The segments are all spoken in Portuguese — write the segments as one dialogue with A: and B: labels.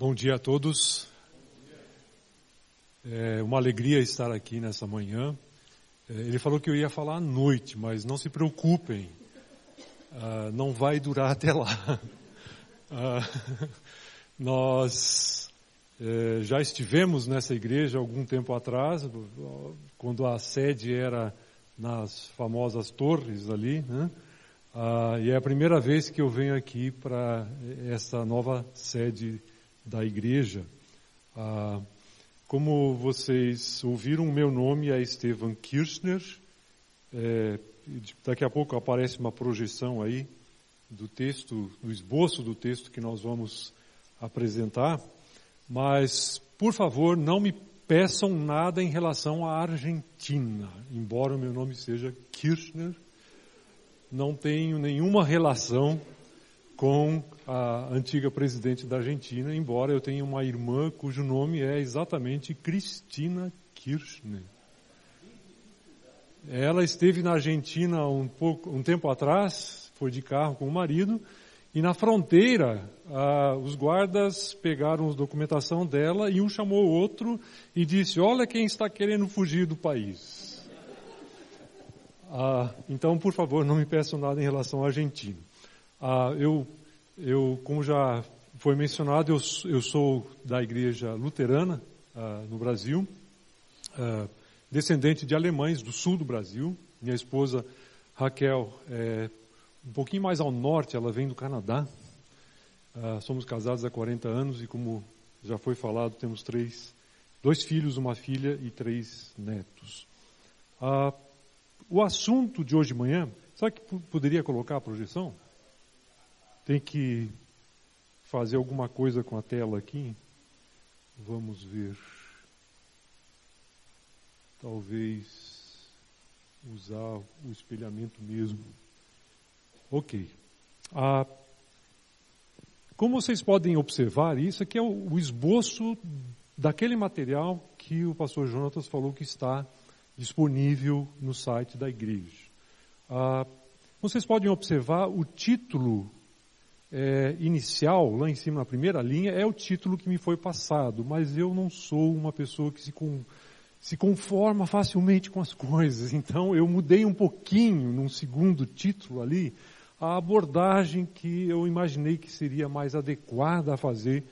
A: Bom dia a todos. É uma alegria estar aqui nessa manhã. É, ele falou que eu ia falar à noite, mas não se preocupem, ah, não vai durar até lá. Ah, nós é, já estivemos nessa igreja algum tempo atrás, quando a sede era nas famosas torres ali, né? Ah, e é a primeira vez que eu venho aqui para essa nova sede da igreja. Ah, como vocês ouviram, o meu nome é Estevan Kirchner. É, daqui a pouco aparece uma projeção aí do texto, do esboço do texto que nós vamos apresentar. Mas, por favor, não me peçam nada em relação à Argentina, embora o meu nome seja Kirchner, não tenho nenhuma relação com a antiga presidente da Argentina, embora eu tenha uma irmã cujo nome é exatamente Cristina Kirchner. Ela esteve na Argentina um, pouco, um tempo atrás, foi de carro com o marido, e na fronteira ah, os guardas pegaram a documentação dela e um chamou o outro e disse, olha quem está querendo fugir do país. Ah, então, por favor, não me peçam nada em relação à Argentina. Ah, eu, eu, como já foi mencionado, eu, eu sou da igreja luterana ah, no Brasil, ah, descendente de alemães do sul do Brasil. Minha esposa Raquel é um pouquinho mais ao norte, ela vem do Canadá. Ah, somos casados há 40 anos e, como já foi falado, temos três, dois filhos, uma filha e três netos. O assunto de hoje de manhã, sabe que poderia colocar a projeção? Tem que fazer alguma coisa com a tela aqui. Vamos ver. Talvez usar o espelhamento mesmo. Ok. Ah, como vocês podem observar, isso aqui é o, esboço daquele material que o pastor Jonatas falou que está disponível no site da igreja. Ah, vocês podem observar o título é, inicial, lá em cima na primeira linha, é o título que me foi passado, mas eu não sou uma pessoa que se, com, se conforma facilmente com as coisas, então eu mudei um pouquinho, num segundo título ali, a abordagem que eu imaginei que seria mais adequada a fazer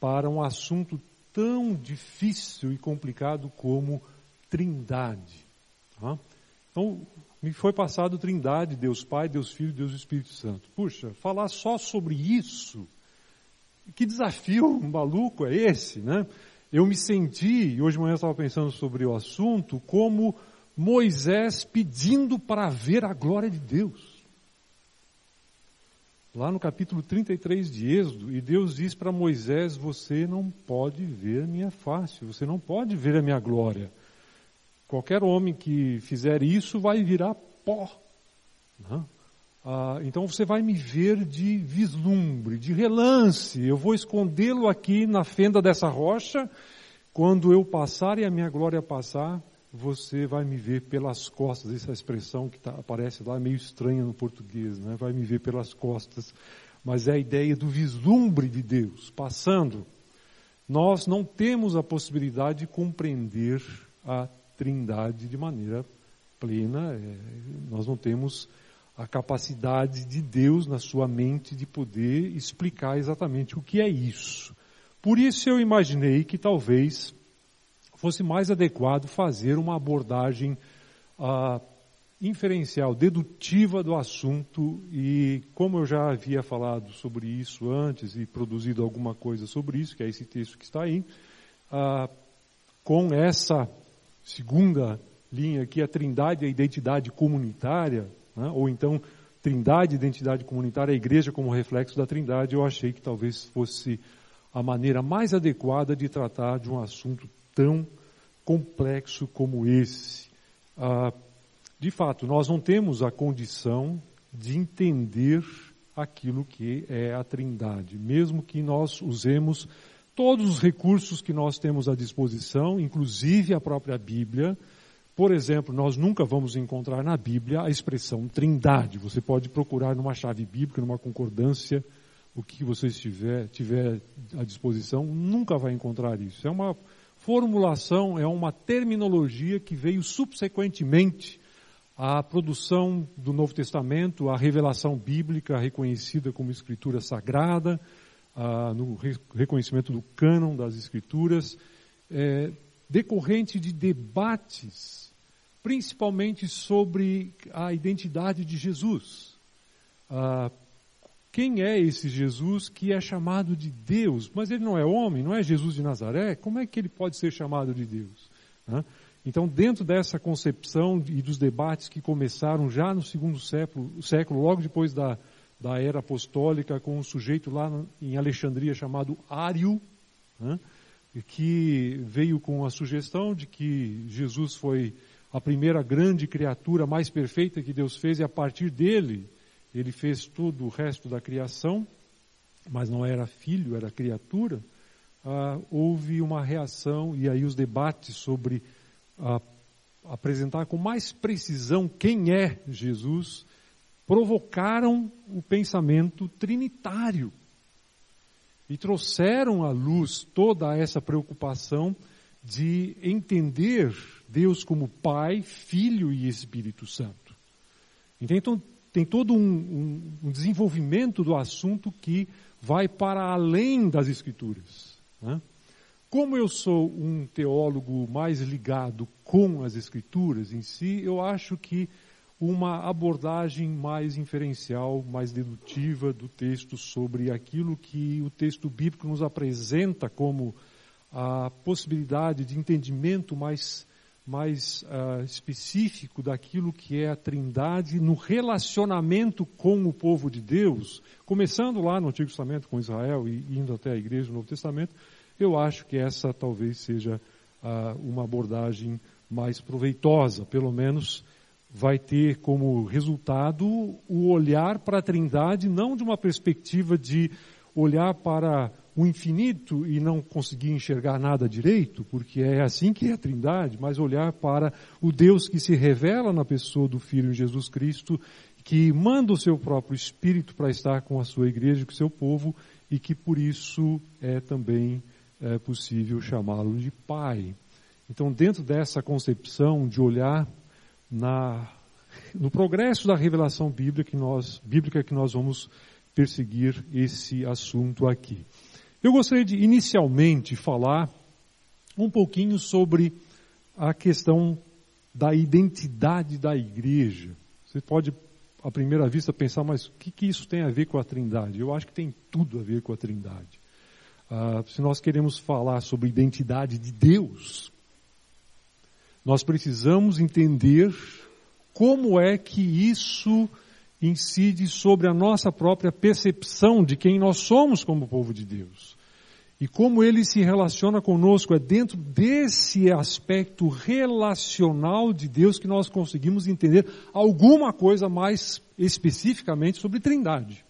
A: para um assunto tão difícil e complicado como trindade. Tá? Então, me foi passado trindade, Deus Pai, Deus Filho, Deus Espírito Santo. Puxa, falar só sobre isso, que desafio maluco é esse, né? Eu me senti, e hoje de manhã eu estava pensando sobre o assunto, como Moisés pedindo para ver a glória de Deus. Lá no capítulo 33 de Êxodo, e Deus diz para Moisés: Você não pode ver a minha face, você não pode ver a minha glória. Qualquer homem que fizer isso vai virar pó. Né? Ah, então você vai me ver de vislumbre, de relance. Eu vou escondê-lo aqui na fenda dessa rocha. Quando eu passar e a minha glória passar, você vai me ver pelas costas. Essa expressão que tá, aparece lá é meio estranha no português, né? Vai me ver pelas costas. Mas é a ideia do vislumbre de Deus passando. Nós não temos a possibilidade de compreender a trindade de maneira plena. É, nós não temos a capacidade de Deus na sua mente de poder explicar exatamente o que é isso. Por isso eu imaginei que talvez fosse mais adequado fazer uma abordagem ah, inferencial, dedutiva do assunto e como eu já havia falado sobre isso antes e produzido alguma coisa sobre isso, que é esse texto que está aí, ah, com essa segunda linha aqui, a trindade a identidade comunitária, né? ou então trindade identidade comunitária, a igreja como reflexo da trindade, eu achei que talvez fosse a maneira mais adequada de tratar de um assunto tão complexo como esse. Ah, de fato, nós não temos a condição de entender aquilo que é a trindade, mesmo que nós usemos todos os recursos que nós temos à disposição, inclusive a própria Bíblia. Por exemplo, nós nunca vamos encontrar na Bíblia a expressão trindade. Você pode procurar numa chave bíblica, numa concordância o que vocês tiver, tiver à disposição, nunca vai encontrar isso. É uma formulação, é uma terminologia que veio subsequentemente à produção do Novo Testamento, à revelação bíblica reconhecida como escritura sagrada, no reconhecimento do cânon das escrituras, é, decorrente de debates, principalmente sobre a identidade de Jesus. Ah, quem é esse Jesus que é chamado de Deus? Mas ele não é homem, não é Jesus de Nazaré? Como é que ele pode ser chamado de Deus? Então, dentro dessa concepção e dos debates que começaram já no segundo século, século logo depois da, da era apostólica, com um sujeito lá em Alexandria chamado Ário, né, que veio com a sugestão de que Jesus foi a primeira grande criatura mais perfeita que Deus fez e a partir dele ele fez tudo o resto da criação, mas não era filho, era criatura, ah, houve uma reação e aí os debates sobre ah, apresentar com mais precisão quem é Jesus provocaram o pensamento trinitário e trouxeram à luz toda essa preocupação de entender Deus como Pai, Filho e Espírito Santo. Então, tem todo um, um, um desenvolvimento do assunto que vai para além das Escrituras. Né? Como eu sou um teólogo mais ligado com as Escrituras em si, eu acho que uma abordagem mais inferencial, mais dedutiva do texto sobre aquilo que o texto bíblico nos apresenta como a possibilidade de entendimento mais mais uh, específico daquilo que é a Trindade no relacionamento com o povo de Deus, começando lá no Antigo Testamento com Israel e indo até a Igreja do Novo Testamento, eu acho que essa talvez seja uh, uma abordagem mais proveitosa, pelo menos vai ter como resultado o olhar para a Trindade não de uma perspectiva de olhar para o infinito e não conseguir enxergar nada direito, porque é assim que é a Trindade, mas olhar para o Deus que se revela na pessoa do Filho Jesus Cristo, que manda o seu próprio Espírito para estar com a sua igreja, com o seu povo, e que por isso é também é, possível chamá-lo de Pai. Então, dentro dessa concepção de olhar na, no progresso da revelação bíblica que nós, bíblica que nós vamos perseguir esse assunto aqui. Eu gostaria de inicialmente falar um pouquinho sobre a questão da identidade da igreja. Você pode, à primeira vista, pensar, mas o que, que isso tem a ver com a Trindade? Eu acho que tem tudo a ver com a Trindade. Ah, se nós queremos falar sobre identidade de Deus, nós precisamos entender como é que isso incide sobre a nossa própria percepção de quem nós somos como povo de Deus. E como ele se relaciona conosco, é dentro desse aspecto relacional de Deus que nós conseguimos entender alguma coisa mais especificamente sobre Trindade.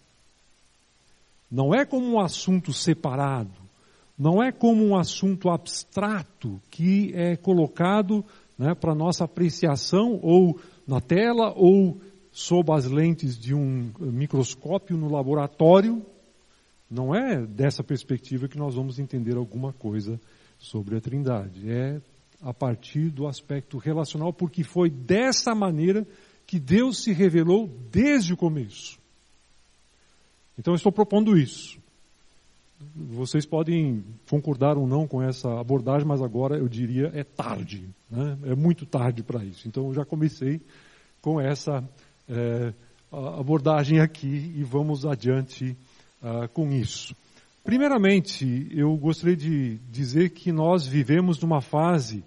A: Não é como um assunto separado, não é como um assunto abstrato que é colocado né, para nossa apreciação ou na tela ou sob as lentes de um microscópio no laboratório, não é dessa perspectiva que nós vamos entender alguma coisa sobre a Trindade. É a partir do aspecto relacional, porque foi dessa maneira que Deus se revelou desde o começo. Então eu estou propondo isso. Vocês podem concordar ou não com essa abordagem, mas agora eu diria é tarde. Né? É muito tarde para isso. Então eu já comecei com essa é, abordagem aqui e vamos adiante uh, com isso. Primeiramente, eu gostaria de dizer que nós vivemos numa fase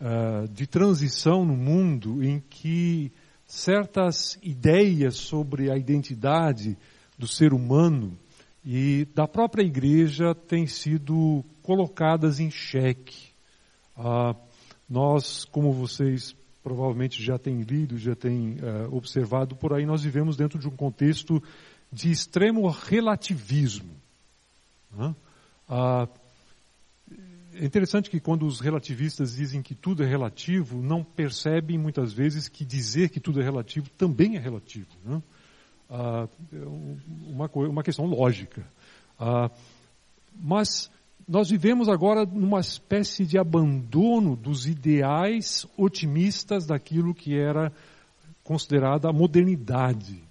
A: uh, de transição no mundo em que certas ideias sobre a identidade do ser humano e da própria igreja têm sido colocadas em xeque. Uh, nós, como vocês provavelmente já tem lido, já tem uh, observado por aí, nós vivemos dentro de um contexto de extremo relativismo. Né? Ah, é interessante que quando os relativistas dizem que tudo é relativo, não percebem muitas vezes que dizer que tudo é relativo também é relativo. Né? Ah, uma, uma questão lógica. Ah, mas nós vivemos agora numa espécie de abandono dos ideais otimistas daquilo que era considerada a modernidade,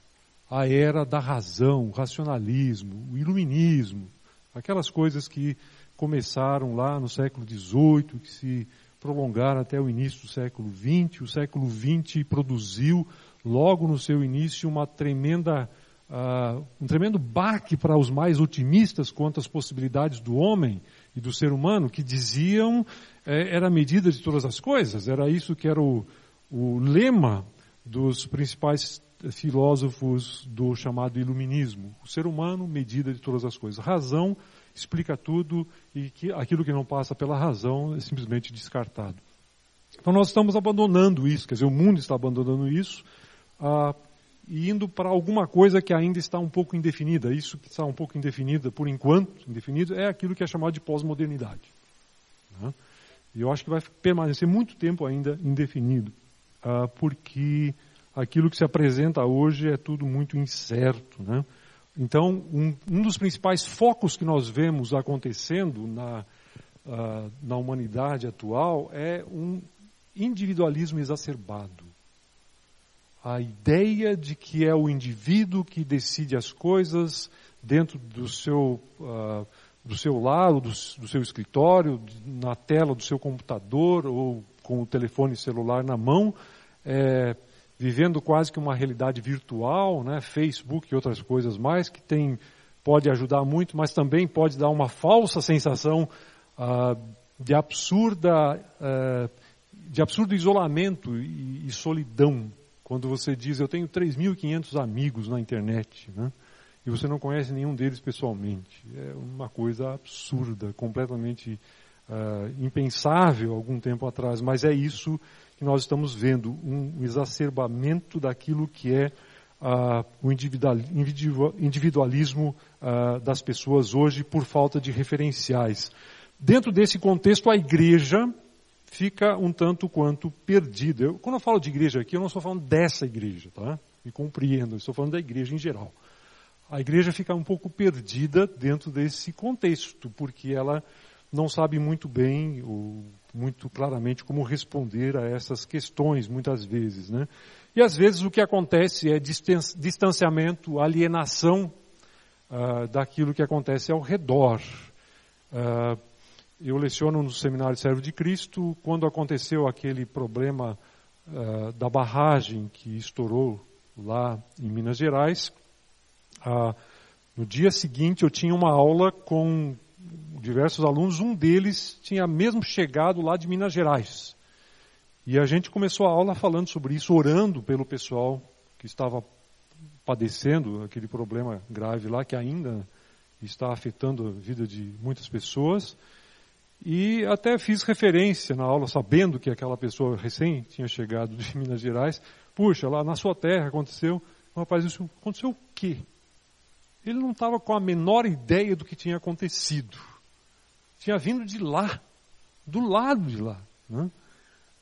A: a era da razão, o racionalismo, o iluminismo, aquelas coisas que começaram lá no século XVIII, que se prolongaram até o início do século XX. O século XX produziu, logo no seu início, uma tremenda, uh, um tremendo baque para os mais otimistas quanto às possibilidades do homem e do ser humano, que diziam eh, era a medida de todas as coisas, era isso que era o, o lema dos principais filósofos do chamado iluminismo. O ser humano, medida de todas as coisas. Razão, explica tudo e que aquilo que não passa pela razão é simplesmente descartado. Então nós estamos abandonando isso, quer dizer, o mundo está abandonando isso ah, indo para alguma coisa que ainda está um pouco indefinida. Isso que está um pouco indefinida por enquanto, indefinido, é aquilo que é chamado de pós-modernidade. Né? E eu acho que vai permanecer muito tempo ainda indefinido, ah, porque aquilo que se apresenta hoje é tudo muito incerto, né? Então, um, um, dos principais focos que nós vemos acontecendo na, uh, na humanidade atual é um individualismo exacerbado. A ideia de que é o indivíduo que decide as coisas dentro do seu, uh, do seu lado, do, do seu escritório, na tela do seu computador ou com o telefone celular na mão, é, vivendo quase que uma realidade virtual, né, Facebook e outras coisas mais, que tem, pode ajudar muito, mas também pode dar uma falsa sensação uh, de absurda, uh, de absurdo isolamento e, e, solidão. Quando você diz, eu tenho 3.500 amigos na internet, né, e você não conhece nenhum deles pessoalmente. É uma coisa absurda, completamente uh, impensável algum tempo atrás, mas é isso que nós estamos vendo um exacerbamento daquilo que é uh, o individualismo uh, das pessoas hoje por falta de referenciais. Dentro desse contexto, a igreja fica um tanto quanto perdida. Eu, quando eu falo de igreja aqui, eu não estou falando dessa igreja, tá? Me compreendo, eu estou falando da igreja em geral. A igreja fica um pouco perdida dentro desse contexto, porque ela não sabe muito bem o muito claramente como responder a essas questões, muitas vezes. Né? E às vezes o que acontece é distanciamento, alienação uh, daquilo que acontece ao redor. Uh, eu leciono no Seminário Servo de Cristo, quando aconteceu aquele problema uh, da barragem que estourou lá em Minas Gerais, no dia seguinte eu tinha uma aula com diversos alunos, um deles tinha mesmo chegado lá de Minas Gerais. E a gente começou a aula falando sobre isso, orando pelo pessoal que estava padecendo aquele problema grave lá, que ainda está afetando a vida de muitas pessoas. E até fiz referência na aula, sabendo que aquela pessoa recém tinha chegado de Minas Gerais. Puxa, lá na sua terra aconteceu. Rapaz, isso aconteceu o quê? Ele não estava com a menor ideia do que tinha acontecido tinha vindo de lá, do lado de lá. Né?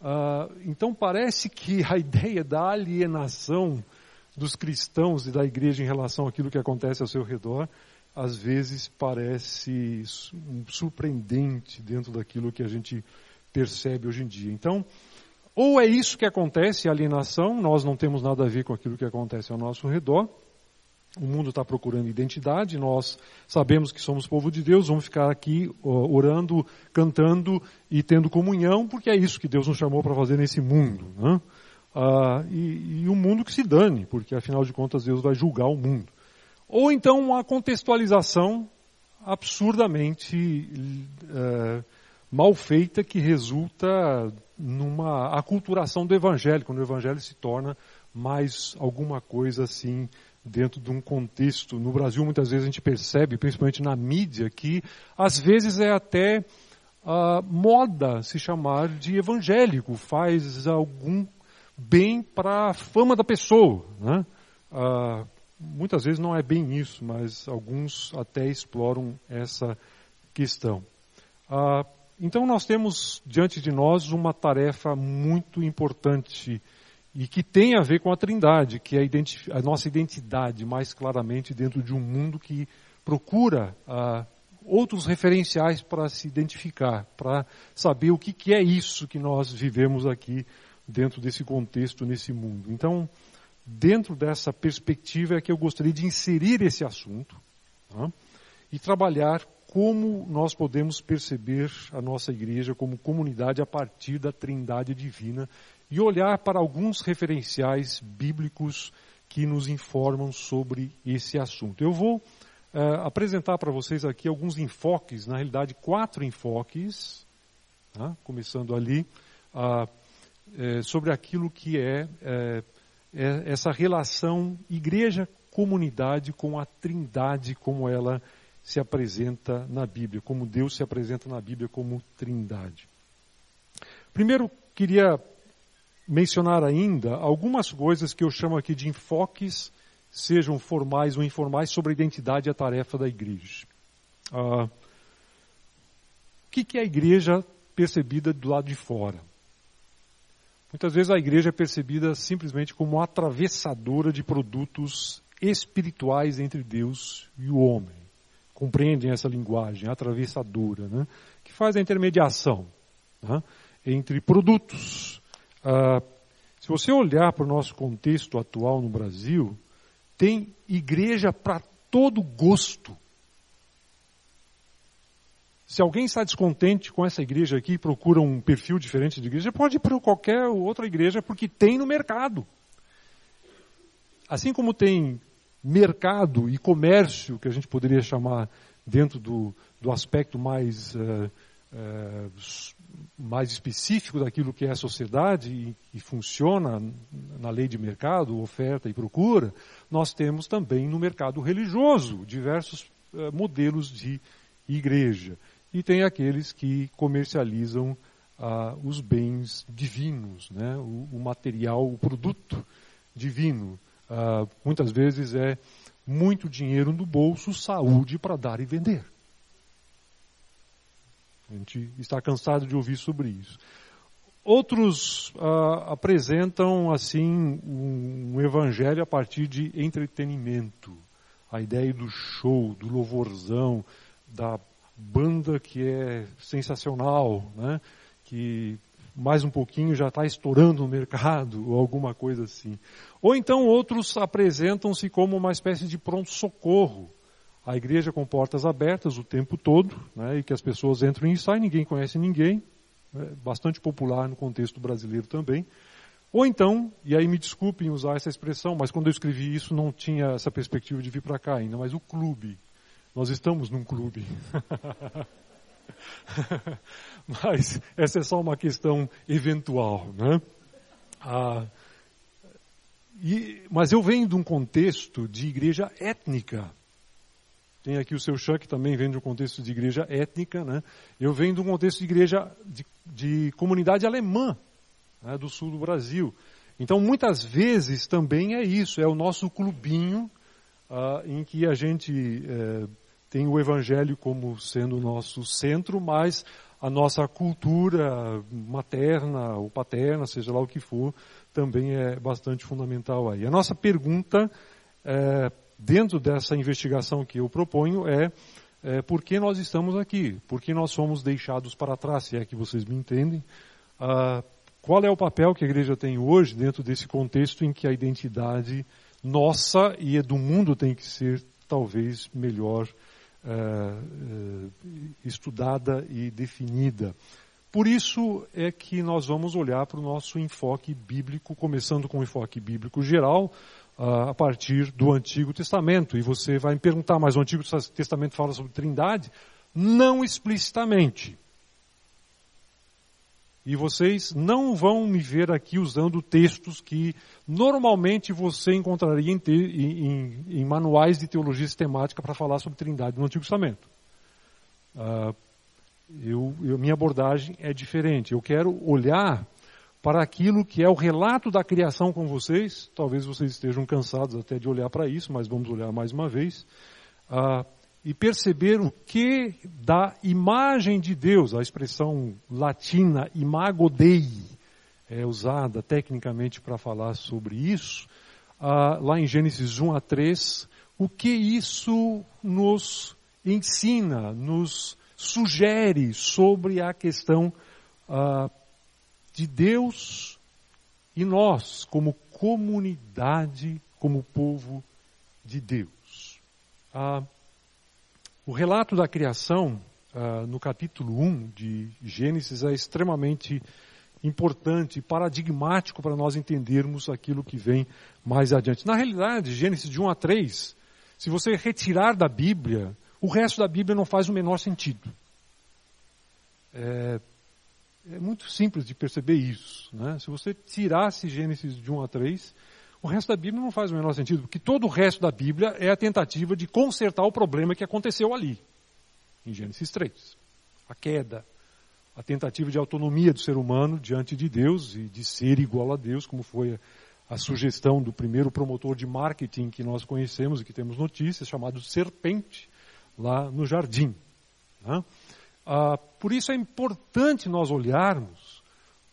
A: Ah, então parece que a ideia da alienação dos cristãos e da igreja em relação àquilo que acontece ao seu redor, às vezes parece surpreendente dentro daquilo que a gente percebe hoje em dia. Então, ou é isso que acontece, alienação, nós não temos nada a ver com aquilo que acontece ao nosso redor, o mundo está procurando identidade, nós sabemos que somos povo de Deus, vamos ficar aqui orando, cantando e tendo comunhão, porque é isso que Deus nos chamou para fazer nesse mundo. Né? Ah, e, e um mundo que se dane, porque afinal de contas Deus vai julgar o mundo. Ou então uma contextualização absurdamente é, mal feita que resulta numa aculturação do evangelho, quando o evangelho se torna mais alguma coisa assim dentro de um contexto. No Brasil, muitas vezes a gente percebe, principalmente na mídia, que às vezes é até uh, moda se chamar de evangélico, faz algum bem para a fama da pessoa. Né? Uh, muitas vezes não é bem isso, mas alguns até exploram essa questão. Uh, então nós temos diante de nós uma tarefa muito importante e que tem a ver com a Trindade, que é a, a nossa identidade mais claramente dentro de um mundo que procura ah, outros referenciais para se identificar, para saber o que, que é isso que nós vivemos aqui dentro desse contexto, nesse mundo. Então, dentro dessa perspectiva é que eu gostaria de inserir esse assunto tá? e trabalhar como nós podemos perceber a nossa igreja como comunidade a partir da trindade divina e olhar para alguns referenciais bíblicos que nos informam sobre esse assunto. Eu vou uh, apresentar para vocês aqui alguns enfoques, na realidade quatro enfoques, tá? começando ali, uh, uh, sobre aquilo que é, é essa relação igreja-comunidade com a trindade como ela se apresenta na Bíblia, como Deus se apresenta na Bíblia como trindade. Primeiro, queria mencionar ainda algumas coisas que eu chamo aqui de enfoques, sejam formais ou informais, sobre a identidade e a tarefa da igreja. Ah, o que é a igreja percebida do lado de fora? Muitas vezes a igreja é percebida simplesmente como atravessadora de produtos espirituais entre Deus e o homem compreendem essa linguagem atravessadora, né? que faz a intermediação né? entre produtos. Ah, se você olhar para o nosso contexto atual no Brasil, tem igreja para todo gosto. Se alguém está descontente com essa igreja aqui e procura um perfil diferente de igreja, pode ir para qualquer outra igreja, porque tem no mercado. Assim como tem mercado e comércio, que a gente poderia chamar dentro do, do aspecto mais, uh, uh, mais específico daquilo que é a sociedade e, e, funciona na lei de mercado, oferta e procura, nós temos também no mercado religioso diversos uh, modelos de igreja. E tem aqueles que comercializam os bens divinos, né? o, o material, o produto divino ah, muitas vezes é muito dinheiro no bolso, saúde para dar e vender. A gente está cansado de ouvir sobre isso. Outros ah, apresentam assim um, um evangelho a partir de entretenimento, a ideia do show, do louvorzão, da banda que é sensacional, né? que mais um pouquinho já está estourando no mercado, ou alguma coisa assim. Ou então outros apresentam-se como uma espécie de pronto-socorro. A igreja com portas abertas o tempo todo, né, e que as pessoas entram e saem, ninguém conhece ninguém, é bastante popular no contexto brasileiro também. Ou então, e aí me desculpem usar essa expressão, mas quando eu escrevi isso não tinha essa perspectiva de vir para cá ainda, mas o clube. Nós estamos num clube. Mas essa é só uma questão eventual. Né? Ah, e, mas eu venho de um contexto de igreja étnica. Tem aqui o seu Chuck também vem de um contexto de igreja étnica. Né? Eu venho de um contexto de igreja de, de comunidade alemã, né, do sul do Brasil. Então, muitas vezes também é isso, é o nosso clubinho ah, em que a gente eh, tem o Evangelho como sendo o nosso centro, mas a nossa cultura materna ou paterna, seja lá o que for, também é bastante fundamental aí. A nossa pergunta, é, dentro dessa investigação que eu proponho, é, é por que nós estamos aqui? Por que nós somos deixados para trás, se é que vocês me entendem? Ah, qual é o papel que a igreja tem hoje dentro desse contexto em que a identidade nossa e do mundo tem que ser talvez melhor uh, estudada e definida. Por isso é que nós vamos olhar para o nosso enfoque bíblico, começando com o enfoque bíblico geral, uh, a partir do Antigo Testamento. E você vai me perguntar, mas o Antigo Testamento fala sobre trindade? Não explicitamente. E vocês não vão me ver aqui usando textos que normalmente você encontraria em, em, em manuais de teologia sistemática para falar sobre trindade no Antigo Testamento. Uh, eu, eu, minha abordagem é diferente. Eu quero olhar para aquilo que é o relato da criação com vocês. Talvez vocês estejam cansados até de olhar para isso, mas vamos olhar mais uma vez. Uh, e perceber o que da imagem de Deus, a expressão latina imago Dei, é usada tecnicamente para falar sobre isso, ah, lá em Gênesis 1 a 3, o que isso nos ensina, nos sugere sobre a questão ah, de Deus e nós, como comunidade, como povo de Deus. Ah, o relato da criação, ah, no capítulo 1 de Gênesis, é extremamente importante, paradigmático para nós entendermos aquilo que vem mais adiante. Na realidade, Gênesis de 1 a 3, se você retirar da Bíblia, o resto da Bíblia não faz o menor sentido. É, é muito simples de perceber isso. Né? Se você tirasse Gênesis de 1 a 3, o resto da Bíblia não faz o menor sentido, porque todo o resto da Bíblia é a tentativa de consertar o problema que aconteceu ali, em Gênesis 3. A queda, a tentativa de autonomia do ser humano diante de Deus e de ser igual a Deus, como foi a, sugestão do primeiro promotor de marketing que nós conhecemos e que temos notícias, chamado Serpente, lá no jardim. Né? Ah, por isso é importante nós olharmos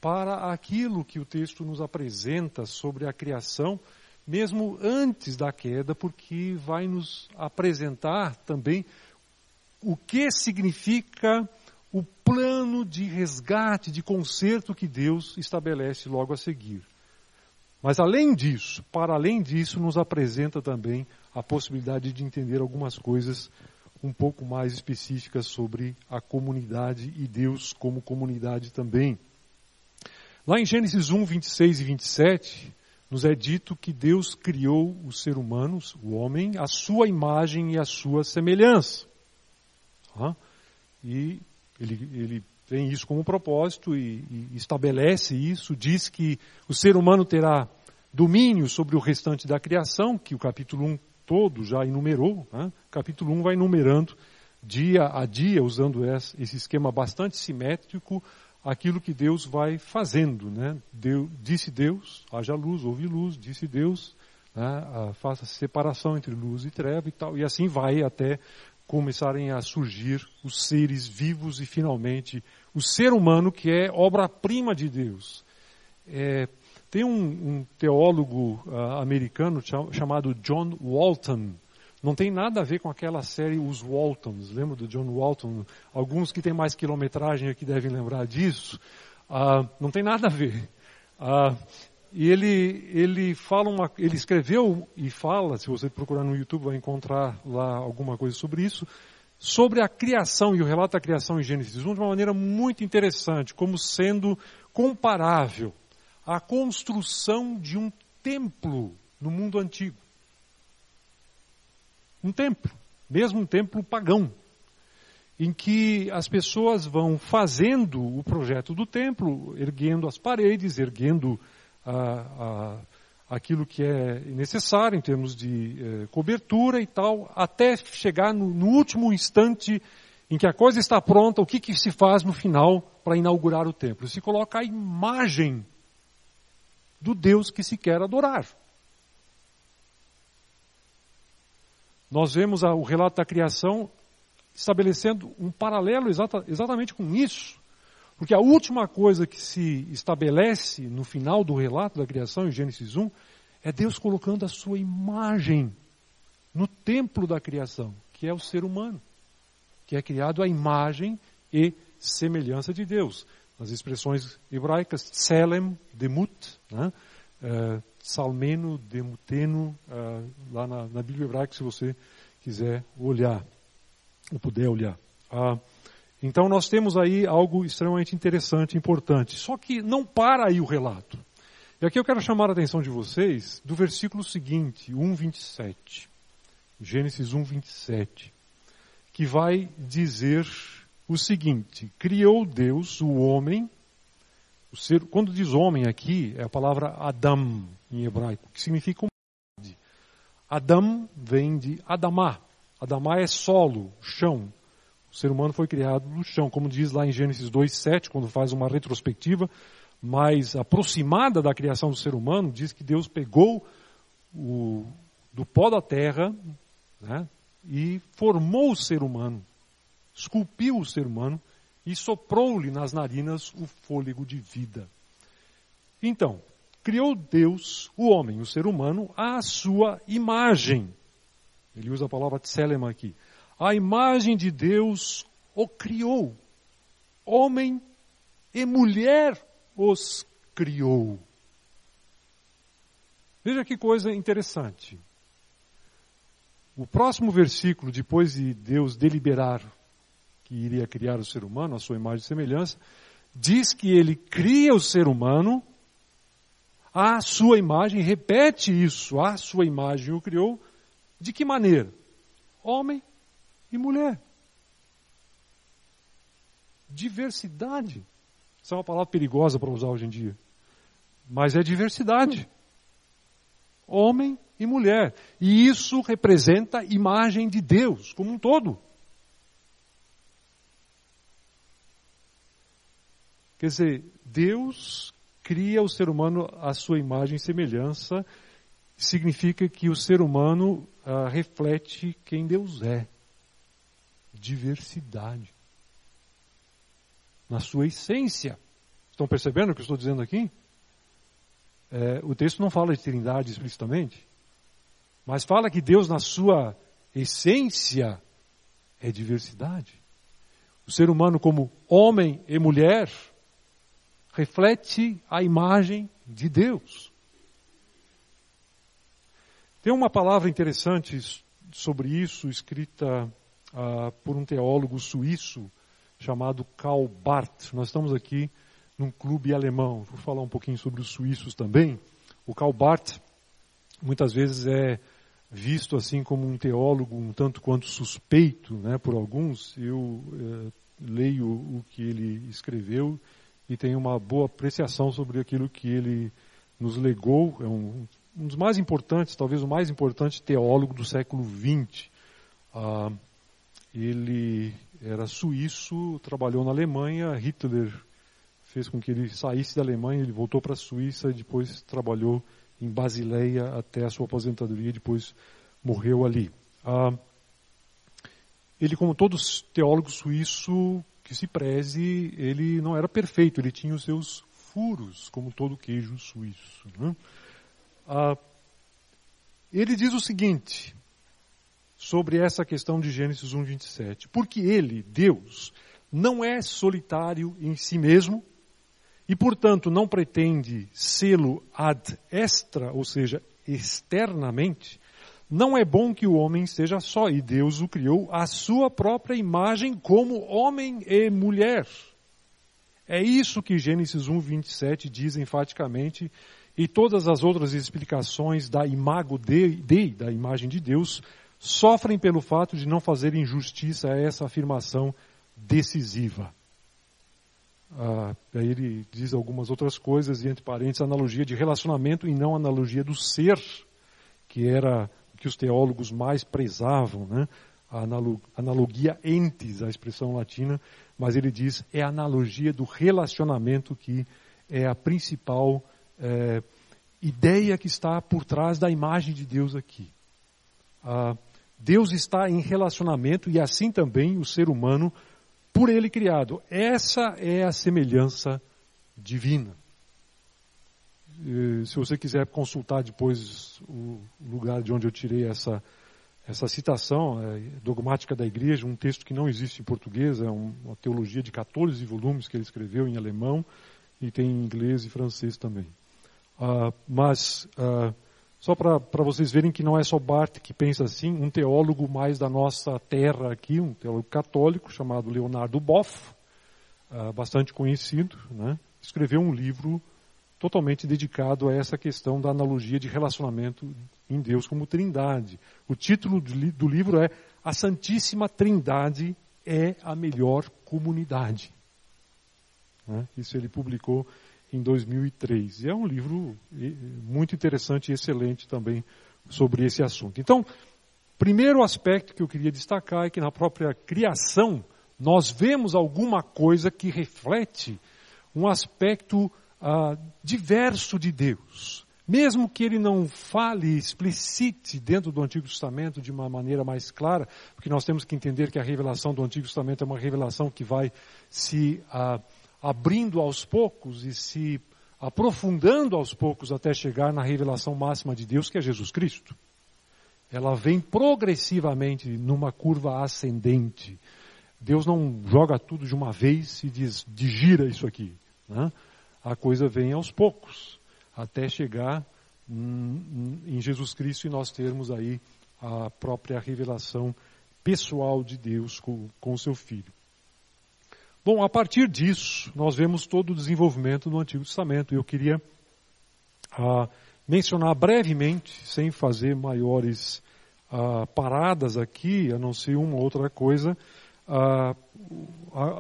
A: para aquilo que o texto nos apresenta sobre a criação, mesmo antes da queda, porque vai nos apresentar também o que significa o plano de resgate, de conserto que Deus estabelece logo a seguir. Mas além disso, para além disso, nos apresenta também a possibilidade de entender algumas coisas um pouco mais específicas sobre a comunidade e Deus como comunidade também. Lá em Gênesis 1, 26 e 27, nos é dito que Deus criou os seres humanos, o homem, a sua imagem e a sua semelhança. E ele, ele tem isso como propósito e, e, estabelece isso, diz que o ser humano terá domínio sobre o restante da criação, que o capítulo 1 todo já enumerou. Né? Capítulo 1 vai enumerando dia a dia, usando esse esquema bastante simétrico, aquilo que Deus vai fazendo. Né? Deus, disse Deus, haja luz, houve luz, disse Deus, né? faça separação entre luz e treva e tal, e assim vai até começarem a surgir os seres vivos e finalmente o ser humano que é obra-prima de Deus. É, tem um, um teólogo uh, americano chamado John Walton. Não tem nada a ver com aquela série Os Waltons. Lembra do John Walton? Alguns que têm mais quilometragem aqui devem lembrar disso. Uh, não tem nada a ver. Uh, e ele, ele fala uma, ele escreveu e fala, se você procurar no YouTube vai encontrar lá alguma coisa sobre isso, sobre a criação e o relato da criação em Gênesis 1 de uma maneira muito interessante, como sendo comparável à construção de um templo no mundo antigo. Um templo, mesmo um templo pagão, em que as pessoas vão fazendo o projeto do templo, erguendo as paredes, erguendo a, a, aquilo que é necessário em termos de eh, cobertura e tal, até chegar no, no, último instante em que a coisa está pronta, o que, que se faz no final para inaugurar o templo? Se coloca a imagem do Deus que se quer adorar. Nós vemos o relato da criação estabelecendo um paralelo exata, exatamente com isso. Porque a última coisa que se estabelece no final do relato da criação, em Gênesis 1, é Deus colocando a sua imagem no templo da criação, que é o ser humano, que é criado à imagem e semelhança de Deus. Nas expressões hebraicas, Tselem, Demut, né? uh, Salmeno, Demuteno, uh, lá na, na, Bíblia hebraica, se você quiser olhar, ou puder olhar. Uh, então nós temos aí algo extremamente interessante, importante. Só que não para aí o relato. E aqui eu quero chamar a atenção de vocês do versículo seguinte, 1:27. Gênesis 1:27, que vai dizer o seguinte: Criou Deus o homem, o ser, quando diz homem aqui, é a palavra Adam em hebraico, que significa humanidade. Adam vem de Adamá. Adamá é solo, chão. O ser humano foi criado no chão, como diz lá em Gênesis 2:7, quando faz uma retrospectiva mais aproximada da criação do ser humano, diz que Deus pegou o, do pó da terra né, e formou o ser humano, esculpiu o ser humano e soprou-lhe nas narinas o fôlego de vida. Então, criou Deus o homem, o ser humano, à sua imagem. Ele usa a palavra tselema aqui. A imagem de Deus o criou. Homem e mulher os criou. Veja que coisa interessante. O próximo versículo, depois de Deus deliberar que iria criar o ser humano, a sua imagem e semelhança, diz que ele cria o ser humano à sua imagem, repete isso, à sua imagem o criou, de que maneira? Homem e mulher. Diversidade. Isso é uma palavra perigosa para usar hoje em dia. Mas é diversidade. Homem e mulher. E isso representa a imagem de Deus como um todo. Quer dizer, Deus cria o ser humano à sua imagem e semelhança, significa que o ser humano ah, reflete quem Deus é. Diversidade. Na sua essência. Estão percebendo o que eu estou dizendo aqui? É, o texto não fala de trindade explicitamente, mas fala que Deus, na sua essência, é diversidade. O ser humano, como homem e mulher, reflete a imagem de Deus. Tem uma palavra interessante sobre isso, escrita uh, por um teólogo suíço chamado Karl Barth. Nós estamos aqui num clube alemão. Vou falar um pouquinho sobre os suíços também. O Karl Barth muitas vezes é visto assim como um teólogo um tanto quanto suspeito, né, por alguns. Eu eh, leio o que ele escreveu e tenho uma boa apreciação sobre aquilo que ele nos legou. É um, um dos mais importantes, talvez o mais importante teólogo do século XX. Ah, ele era suíço, trabalhou na Alemanha, Hitler fez com que ele saísse da Alemanha, ele voltou para a Suíça e depois trabalhou em Basileia até a sua aposentadoria, depois morreu ali. Ah, ele, como todo teólogo suíço, que se preze, ele não era perfeito, ele tinha os seus furos, como todo queijo suíço. Né? Ah, ele diz o seguinte sobre essa questão de Gênesis 1:27, porque ele, Deus, não é solitário em si mesmo e, portanto, não pretende sê-lo ad extra, ou seja, externamente, não é bom que o homem seja só, e Deus o criou à sua própria imagem como homem e mulher. É isso que Gênesis 1, 27 diz enfaticamente, e todas as outras explicações da imago Dei, da imagem de Deus, sofrem pelo fato de não fazerem justiça a essa afirmação decisiva. Ah, aí ele diz algumas outras coisas, e entre parênteses, analogia de relacionamento e não analogia do ser, que era que os teólogos mais prezavam, né? a analogia entes, a expressão latina, mas ele diz é a analogia do relacionamento que é a principal é, ideia que está por trás da imagem de Deus aqui. Ah, Deus está em relacionamento e assim também o ser humano por ele criado. Essa é a semelhança divina. Eh, se você quiser consultar depois o lugar de onde eu tirei essa, essa citação, é Dogmática da Igreja, um texto que não existe em português, é uma teologia de 14 volumes que ele escreveu em alemão e tem em inglês e francês também. Uh, mas, uh, só para vocês verem que não é só Barth que pensa assim, um teólogo mais da nossa terra aqui, um teólogo católico chamado Leonardo Boff, uh, bastante conhecido, né, escreveu um livro totalmente dedicado a essa questão da analogia de relacionamento em Deus como Trindade. O título do livro é A Santíssima Trindade é a melhor comunidade. Né? Isso ele publicou em 2003. E é um livro muito interessante e excelente também sobre esse assunto. Então, primeiro aspecto que eu queria destacar é que na própria criação nós vemos alguma coisa que reflete um aspecto ah, diverso de Deus. Mesmo que ele não fale, explicite dentro do Antigo Testamento de uma maneira mais clara, porque nós temos que entender que a revelação do Antigo Testamento é uma revelação que vai se ah, abrindo aos poucos e se aprofundando aos poucos até chegar na revelação máxima de Deus, que é Jesus Cristo. Ela vem progressivamente numa curva ascendente. Deus não joga tudo de uma vez e diz, digira isso aqui. Né? A coisa vem aos poucos, até chegar em Jesus Cristo e nós termos aí a própria revelação pessoal de Deus com, o seu Filho. Bom, a partir disso, nós vemos todo o desenvolvimento no Antigo Testamento. Eu queria ah, mencionar brevemente, sem fazer maiores ah, paradas aqui, a não ser uma outra coisa, ah,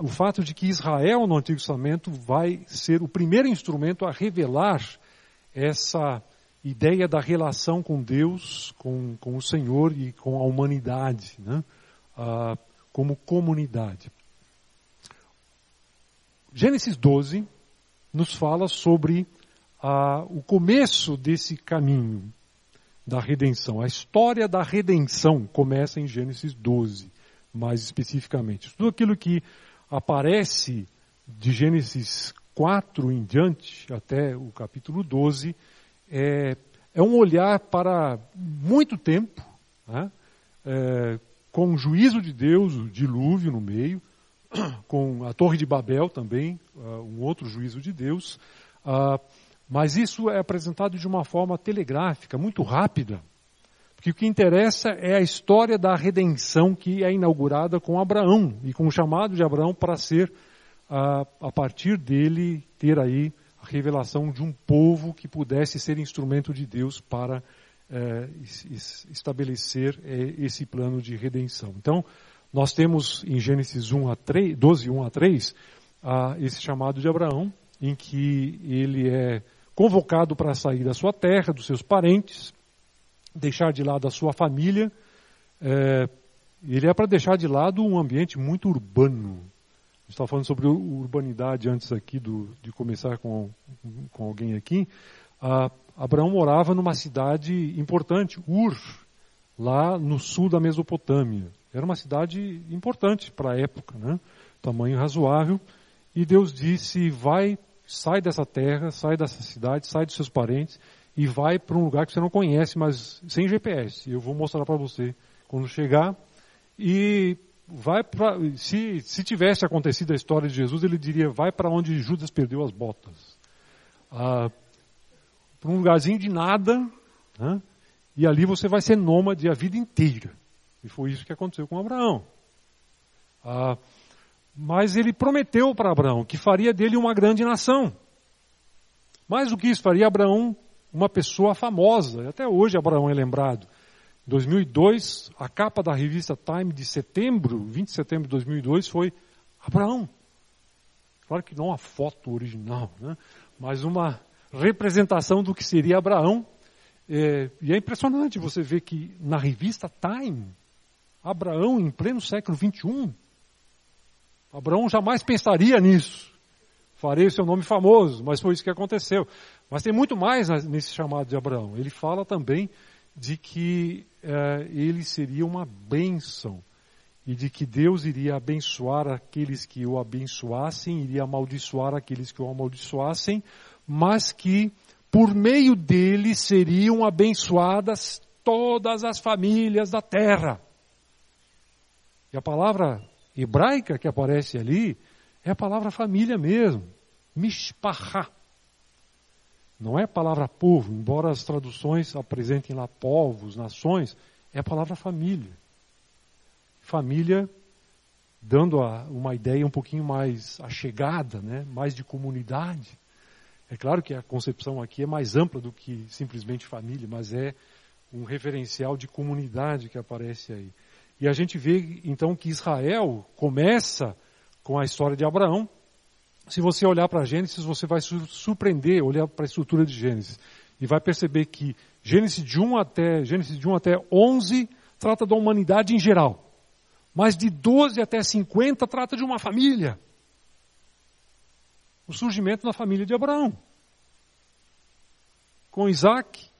A: o fato de que Israel no Antigo Testamento vai ser o primeiro instrumento a revelar essa ideia da relação com Deus, com, com o Senhor e com a humanidade, né? ah, como comunidade. Gênesis 12 nos fala sobre ah, o começo desse caminho da redenção. A história da redenção começa em Gênesis 12, mais especificamente. Tudo aquilo que aparece de Gênesis 4 em diante, até o capítulo 12, é, é um olhar para muito tempo, né? é, com o juízo de Deus, o dilúvio no meio, com a Torre de Babel também, uh, um outro juízo de Deus. Uh, mas isso é apresentado de uma forma telegráfica, muito rápida. Porque o que interessa é a história da redenção que é inaugurada com Abraão e com o chamado de Abraão para ser, uh, a partir dele, ter aí a revelação de um povo que pudesse ser instrumento de Deus para eh, estabelecer eh, esse plano de redenção. Então, nós temos em Gênesis 1 a 3, 12, 1 a 3, ah, esse chamado de Abraão, em que ele é convocado para sair da sua terra, dos seus parentes, deixar de lado a sua família. É, ele é para deixar de lado um ambiente muito urbano. A gente estava falando sobre urbanidade antes aqui do, de começar com, com alguém aqui. Abraão morava numa cidade importante, Ur, lá no sul da Mesopotâmia. Era uma cidade importante para a época, né? tamanho razoável. E Deus disse: vai, sai dessa terra, sai dessa cidade, sai dos seus parentes e vai para um lugar que você não conhece, mas sem GPS. Eu vou mostrar para você quando chegar. E vai para. Se, se tivesse acontecido a história de Jesus, ele diria: vai para onde Judas perdeu as botas. Ah, para um lugarzinho de nada, né? e ali você vai ser nômade a vida inteira. E foi isso que aconteceu com Abraão. Ah, mas ele prometeu para Abraão que faria dele uma grande nação. Mais do que isso, faria Abraão uma pessoa famosa. Até hoje Abraão é lembrado. Em 2002, a capa da revista Time de setembro, 20 de setembro de 2002, foi Abraão. Claro que não a foto original, né? mas uma representação do que seria Abraão. É, e é impressionante você ver que na revista Time, Abraão em pleno século 21. Abraão jamais pensaria nisso. Farei o seu nome famoso, mas foi isso que aconteceu. Mas tem muito mais nesse chamado de Abraão. Ele fala também de que eh, ele seria uma bênção e de que Deus iria abençoar aqueles que o abençoassem, iria amaldiçoar aqueles que o amaldiçoassem, mas que por meio dele seriam abençoadas todas as famílias da terra. E a palavra hebraica que aparece ali é a palavra família mesmo. Mishpachá. Não é a palavra povo, embora as traduções apresentem lá povos, nações, é a palavra família. Família dando a, uma ideia um pouquinho mais achegada, né? mais de comunidade. É claro que a concepção aqui é mais ampla do que simplesmente família, mas é um referencial de comunidade que aparece aí. E a gente vê então que Israel começa com a história de Abraão. Se você olhar para Gênesis, você vai surpreender, olhar para a estrutura de Gênesis e vai perceber que Gênesis de 1 até Gênesis de 1 até 11 trata da humanidade em geral. Mas de 12 até 50 trata de uma família. O surgimento da família de Abraão. Com Isaac,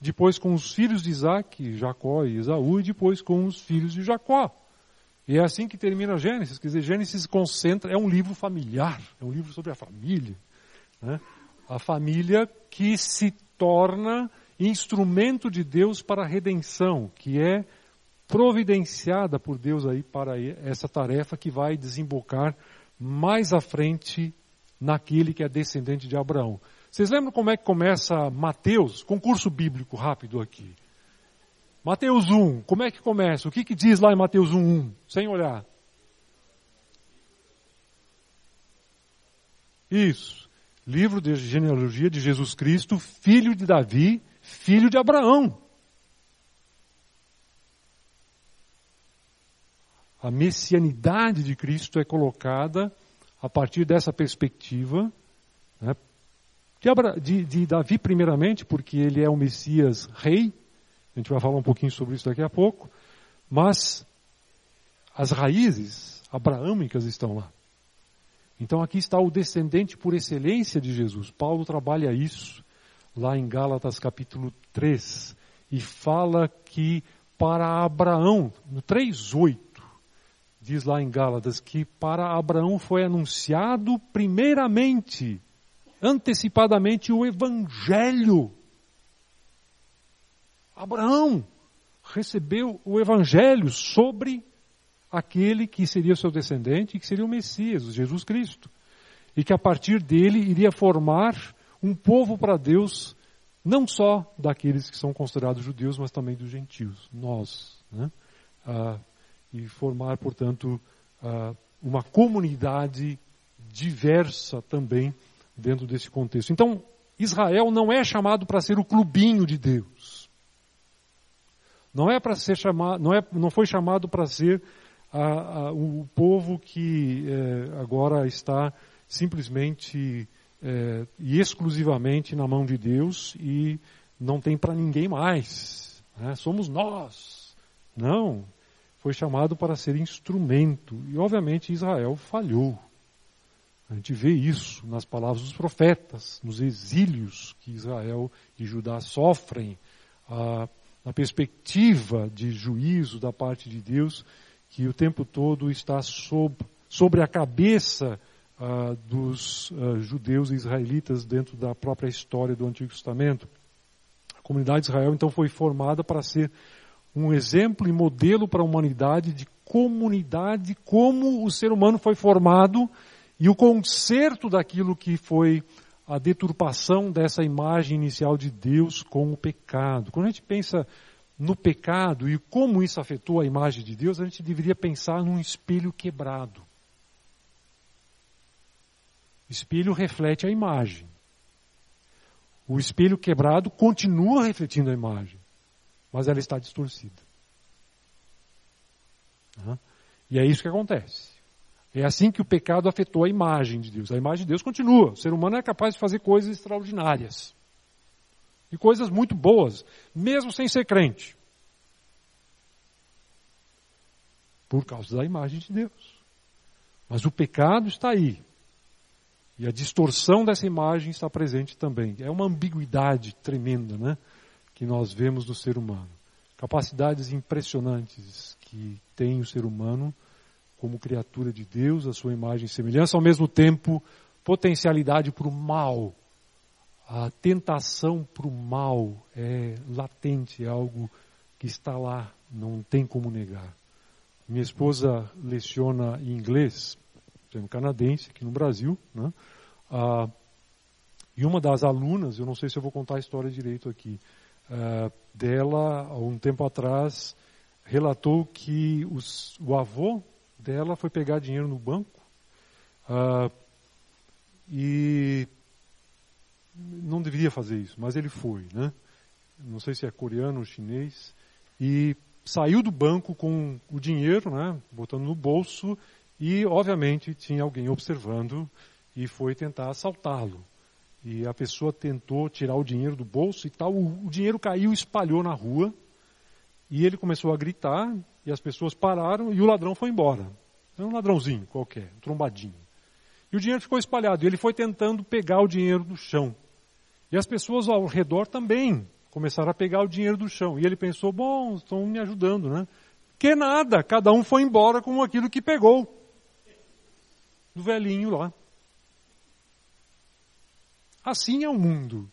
A: depois com os filhos de Isaac, Jacó e Esaú, e depois com os filhos de Jacó. E é assim que termina Gênesis. Quer dizer, Gênesis concentra, é um livro familiar, é um livro sobre a família. Né? A família que se torna instrumento de Deus para a redenção, que é providenciada por Deus aí para essa tarefa que vai desembocar mais à frente naquele que é descendente de Abraão. Vocês lembram como é que começa Mateus? Concurso bíblico rápido aqui. Mateus 1, como é que começa? O que, que diz lá em Mateus 1, 1? Sem olhar. Isso. Livro de genealogia de Jesus Cristo, filho de Davi, filho de Abraão. A messianidade de Cristo é colocada a partir dessa perspectiva né, de, de, de Davi, primeiramente, porque ele é o Messias rei, a gente vai falar um pouquinho sobre isso daqui a pouco. Mas as raízes abraâmicas estão lá. Então aqui está o descendente por excelência de Jesus. Paulo trabalha isso lá em Gálatas capítulo 3 e fala que para Abraão, no 3:8, diz lá em Gálatas que para Abraão foi anunciado primeiramente, antecipadamente o evangelho Abraão recebeu o evangelho sobre aquele que seria seu descendente, que seria o Messias, o Jesus Cristo. E que a partir dele iria formar um povo para Deus, não só daqueles que são considerados judeus, mas também dos gentios, nós. Né? Ah, e formar, portanto, ah, uma comunidade diversa também dentro desse contexto. Então, Israel não é chamado para ser o clubinho de Deus. Não é para ser chamado, não, é, não foi chamado para ser a, a, o povo que é, agora está simplesmente é, e exclusivamente na mão de Deus e não tem para ninguém mais. Né? Somos nós. Não. Foi chamado para ser instrumento. E obviamente Israel falhou. A gente vê isso nas palavras dos profetas, nos exílios que Israel e Judá sofrem. Ah, na perspectiva de juízo da parte de Deus, que o tempo todo está sob, sobre a cabeça uh, dos uh, judeus e israelitas dentro da própria história do Antigo Testamento. A comunidade de Israel então foi formada para ser um exemplo e modelo para a humanidade de comunidade, como o ser humano foi formado e o conserto daquilo que foi a deturpação dessa imagem inicial de Deus com o pecado. Quando a gente pensa no pecado e como isso afetou a imagem de Deus, a gente deveria pensar num espelho quebrado. O espelho reflete a imagem. O espelho quebrado continua refletindo a imagem, mas ela está distorcida. E é isso que acontece. É assim que o pecado afetou a imagem de Deus. A imagem de Deus continua. O ser humano é capaz de fazer coisas extraordinárias. E coisas muito boas, mesmo sem ser crente. Por causa da imagem de Deus. Mas o pecado está aí. E a distorção dessa imagem está presente também. É uma ambiguidade tremenda, né? Que nós vemos no ser humano. Capacidades impressionantes que tem o ser humano como criatura de Deus, a sua imagem e semelhança, ao mesmo tempo potencialidade para o mal. A tentação para o mal é latente, é algo que está lá, não tem como negar. Minha esposa leciona em inglês, sendo canadense, aqui no Brasil, né? Ah, e uma das alunas, eu não sei se eu vou contar a história direito aqui, ah, dela, há um tempo atrás, relatou que os, o avô dela foi pegar dinheiro no banco uh, e não deveria fazer isso, mas ele foi, né? Não sei se é coreano ou chinês e saiu do banco com o dinheiro, né? Botando no bolso e obviamente tinha alguém observando e foi tentar assaltá-lo. E a pessoa tentou tirar o dinheiro do bolso e tal, o, o dinheiro caiu espalhou na rua. E ele começou a gritar, e as pessoas pararam e o ladrão foi embora. Era um ladrãozinho qualquer, um trombadinho. E o dinheiro ficou espalhado. E ele foi tentando pegar o dinheiro do chão. E as pessoas ao redor também começaram a pegar o dinheiro do chão. E ele pensou, bom, estão me ajudando, né? Que nada, cada um foi embora com aquilo que pegou. Do velhinho lá. Assim é o mundo.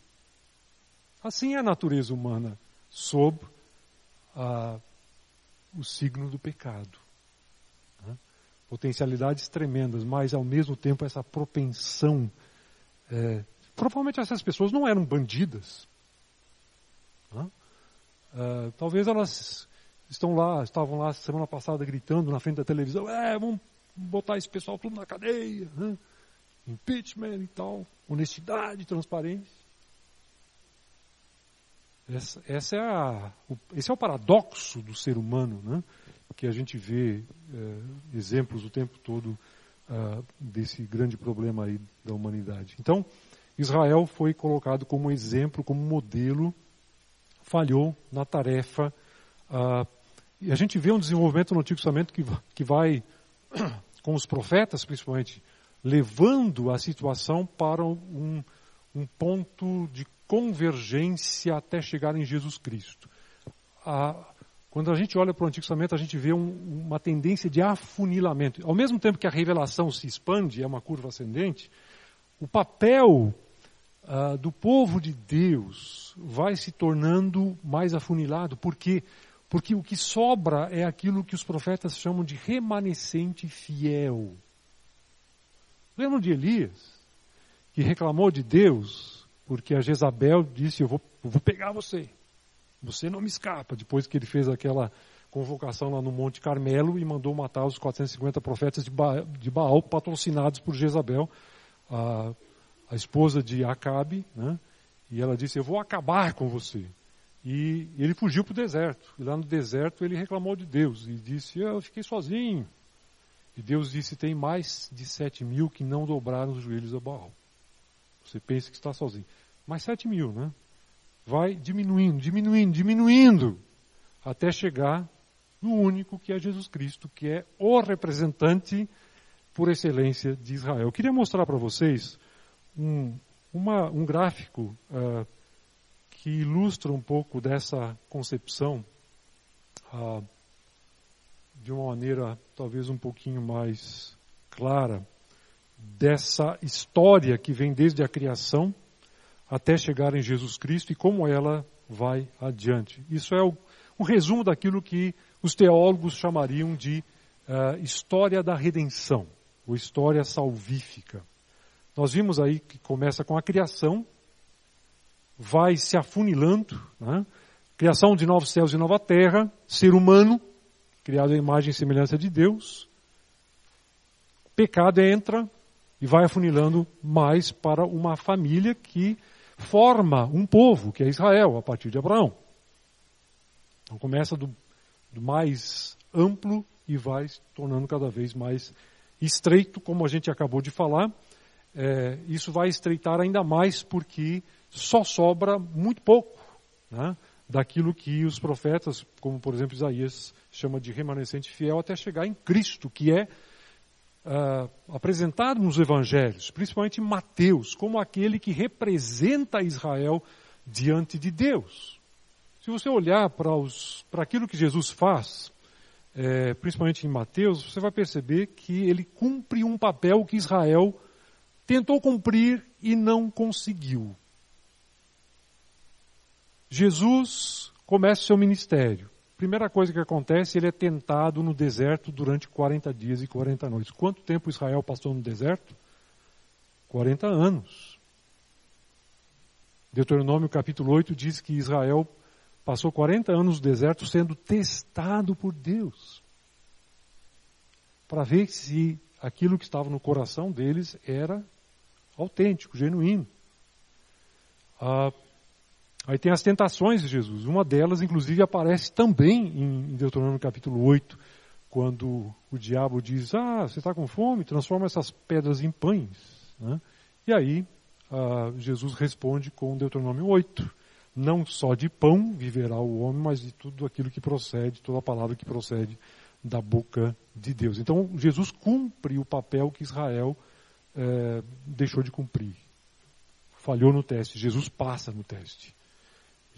A: Assim é a natureza humana, sob ah, o signo do pecado. Né? Potencialidades tremendas, mas ao mesmo tempo essa propensão. É, provavelmente essas pessoas não eram bandidas. Né? Ah, talvez elas estão lá, estavam lá semana passada gritando na frente da televisão, é, vamos botar esse pessoal tudo na cadeia, né? impeachment e tal, honestidade, transparência. Essa, essa é a, o, esse é o paradoxo do ser humano, né? que a gente vê é, exemplos o tempo todo uh, desse grande problema aí da humanidade. Então, Israel foi colocado como exemplo, como modelo, falhou na tarefa. Uh, e a gente vê um desenvolvimento no Antigo Testamento que, que vai, com os profetas principalmente, levando a situação para um, um ponto de convergência até chegar em Jesus Cristo. A, quando a gente olha para o Antigo Testamento, a gente vê um, uma tendência de afunilamento. Ao mesmo tempo que a revelação se expande, é uma curva ascendente, o papel uh, do povo de Deus vai se tornando mais afunilado. Por quê? Porque o que sobra é aquilo que os profetas chamam de remanescente fiel. Lembram de Elias, que reclamou de Deus porque a Jezabel disse: Eu vou, eu vou pegar você. Você não me escapa. Depois que ele fez aquela convocação lá no Monte Carmelo e mandou matar os 450 profetas de, ba de Baal, patrocinados por Jezabel, a, a esposa de Acabe, né? e ela disse: Eu vou acabar com você. E ele fugiu para o deserto. E lá no deserto ele reclamou de Deus e disse: Eu fiquei sozinho. E Deus disse: Tem mais de sete mil que não dobraram os joelhos a Baal. Você pensa que está sozinho. Mais sete mil, né? Vai diminuindo, diminuindo, diminuindo, até chegar no único que é Jesus Cristo, que é o representante por excelência de Israel. Eu queria mostrar para vocês um, uma, um gráfico uh, que ilustra um pouco dessa concepção uh, de uma maneira talvez um pouquinho mais clara dessa história que vem desde a criação até chegar em Jesus Cristo e como ela vai adiante. Isso é o, um resumo daquilo que os teólogos chamariam de uh, história da redenção, ou história salvífica. Nós vimos aí que começa com a criação, vai se afunilando, né? criação de novos céus e nova terra, ser humano, criado à imagem e semelhança de Deus, pecado entra, e vai afunilando mais para uma família que forma um povo, que é Israel, a partir de Abraão. Então começa do, do mais amplo e vai se tornando cada vez mais estreito, como a gente acabou de falar. É, isso vai estreitar ainda mais porque só sobra muito pouco né, daquilo que os profetas, como por exemplo Isaías, chama de remanescente fiel, até chegar em Cristo, que é uh, apresentado nos evangelhos, principalmente Mateus, como aquele que representa Israel diante de Deus. Se você olhar para, os, para aquilo que Jesus faz, é, principalmente em Mateus, você vai perceber que ele cumpre um papel que Israel tentou cumprir e não conseguiu. Jesus começa o seu ministério primeira coisa que acontece, ele é tentado no deserto durante 40 dias e 40 noites. Quanto tempo Israel passou no deserto? 40 anos. Deuteronômio capítulo 8 diz que Israel passou 40 anos no deserto sendo testado por Deus. Para ver se aquilo que estava no coração deles era autêntico, genuíno. Ah, Aí tem as tentações de Jesus. Uma delas, inclusive, aparece também em Deuteronômio capítulo 8, quando o diabo diz: Ah, você está com fome? Transforma essas pedras em pães. Né? E aí ah, Jesus responde com Deuteronômio 8: Não só de pão viverá o homem, mas de tudo aquilo que procede, toda a palavra que procede da boca de Deus. Então Jesus cumpre o papel que Israel eh, deixou de cumprir. Falhou no teste. Jesus passa no teste.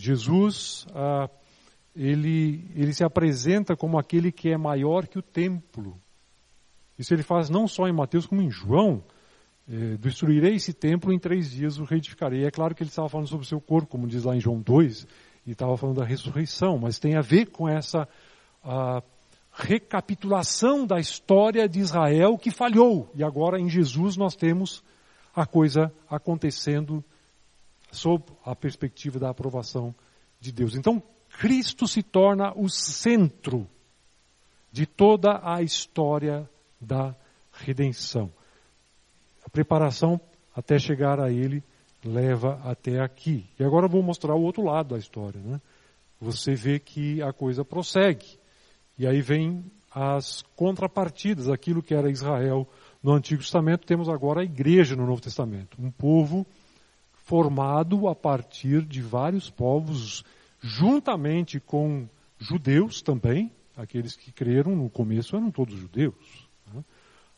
A: Jesus, ah, ele, ele se apresenta como aquele que é maior que o templo. Isso ele faz não só em Mateus, como em João. eh, destruirei esse templo em três dias o reedificarei. É claro que ele estava falando sobre o seu corpo, como diz lá em João 2, e estava falando da ressurreição, mas tem a ver com essa recapitulação da história de Israel que falhou. E agora em Jesus nós temos a coisa acontecendo sob a perspectiva da aprovação de Deus. Então, Cristo se torna o centro de toda a história da redenção. A preparação até chegar a Ele leva até aqui. E agora eu vou mostrar o outro lado da história. Né? Você vê que a coisa prossegue. E aí vem as contrapartidas, aquilo que era Israel no Antigo Testamento, temos agora a igreja no Novo Testamento. Um povo formado a partir de vários povos, juntamente com judeus também, aqueles que creram no começo eram todos judeus, né?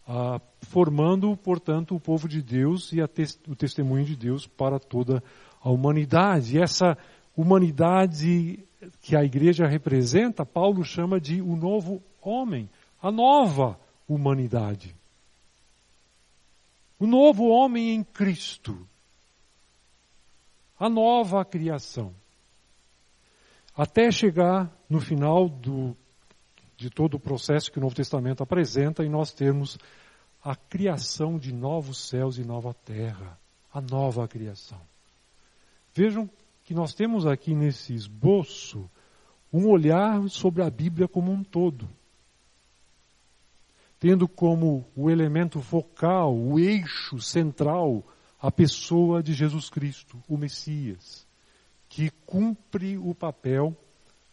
A: ah, formando, portanto, o povo de Deus e te o testemunho de Deus para toda a humanidade. E essa humanidade que a igreja representa, Paulo chama de o novo homem, a nova humanidade. O novo homem em Cristo a nova criação. Até chegar no final do, de todo o processo que o Novo Testamento apresenta e nós termos a criação de novos céus e nova terra, a nova criação. Vejam que nós temos aqui nesse esboço um olhar sobre a Bíblia como um todo, tendo como o elemento focal, o eixo central, a pessoa de Jesus Cristo, o Messias, que cumpre o papel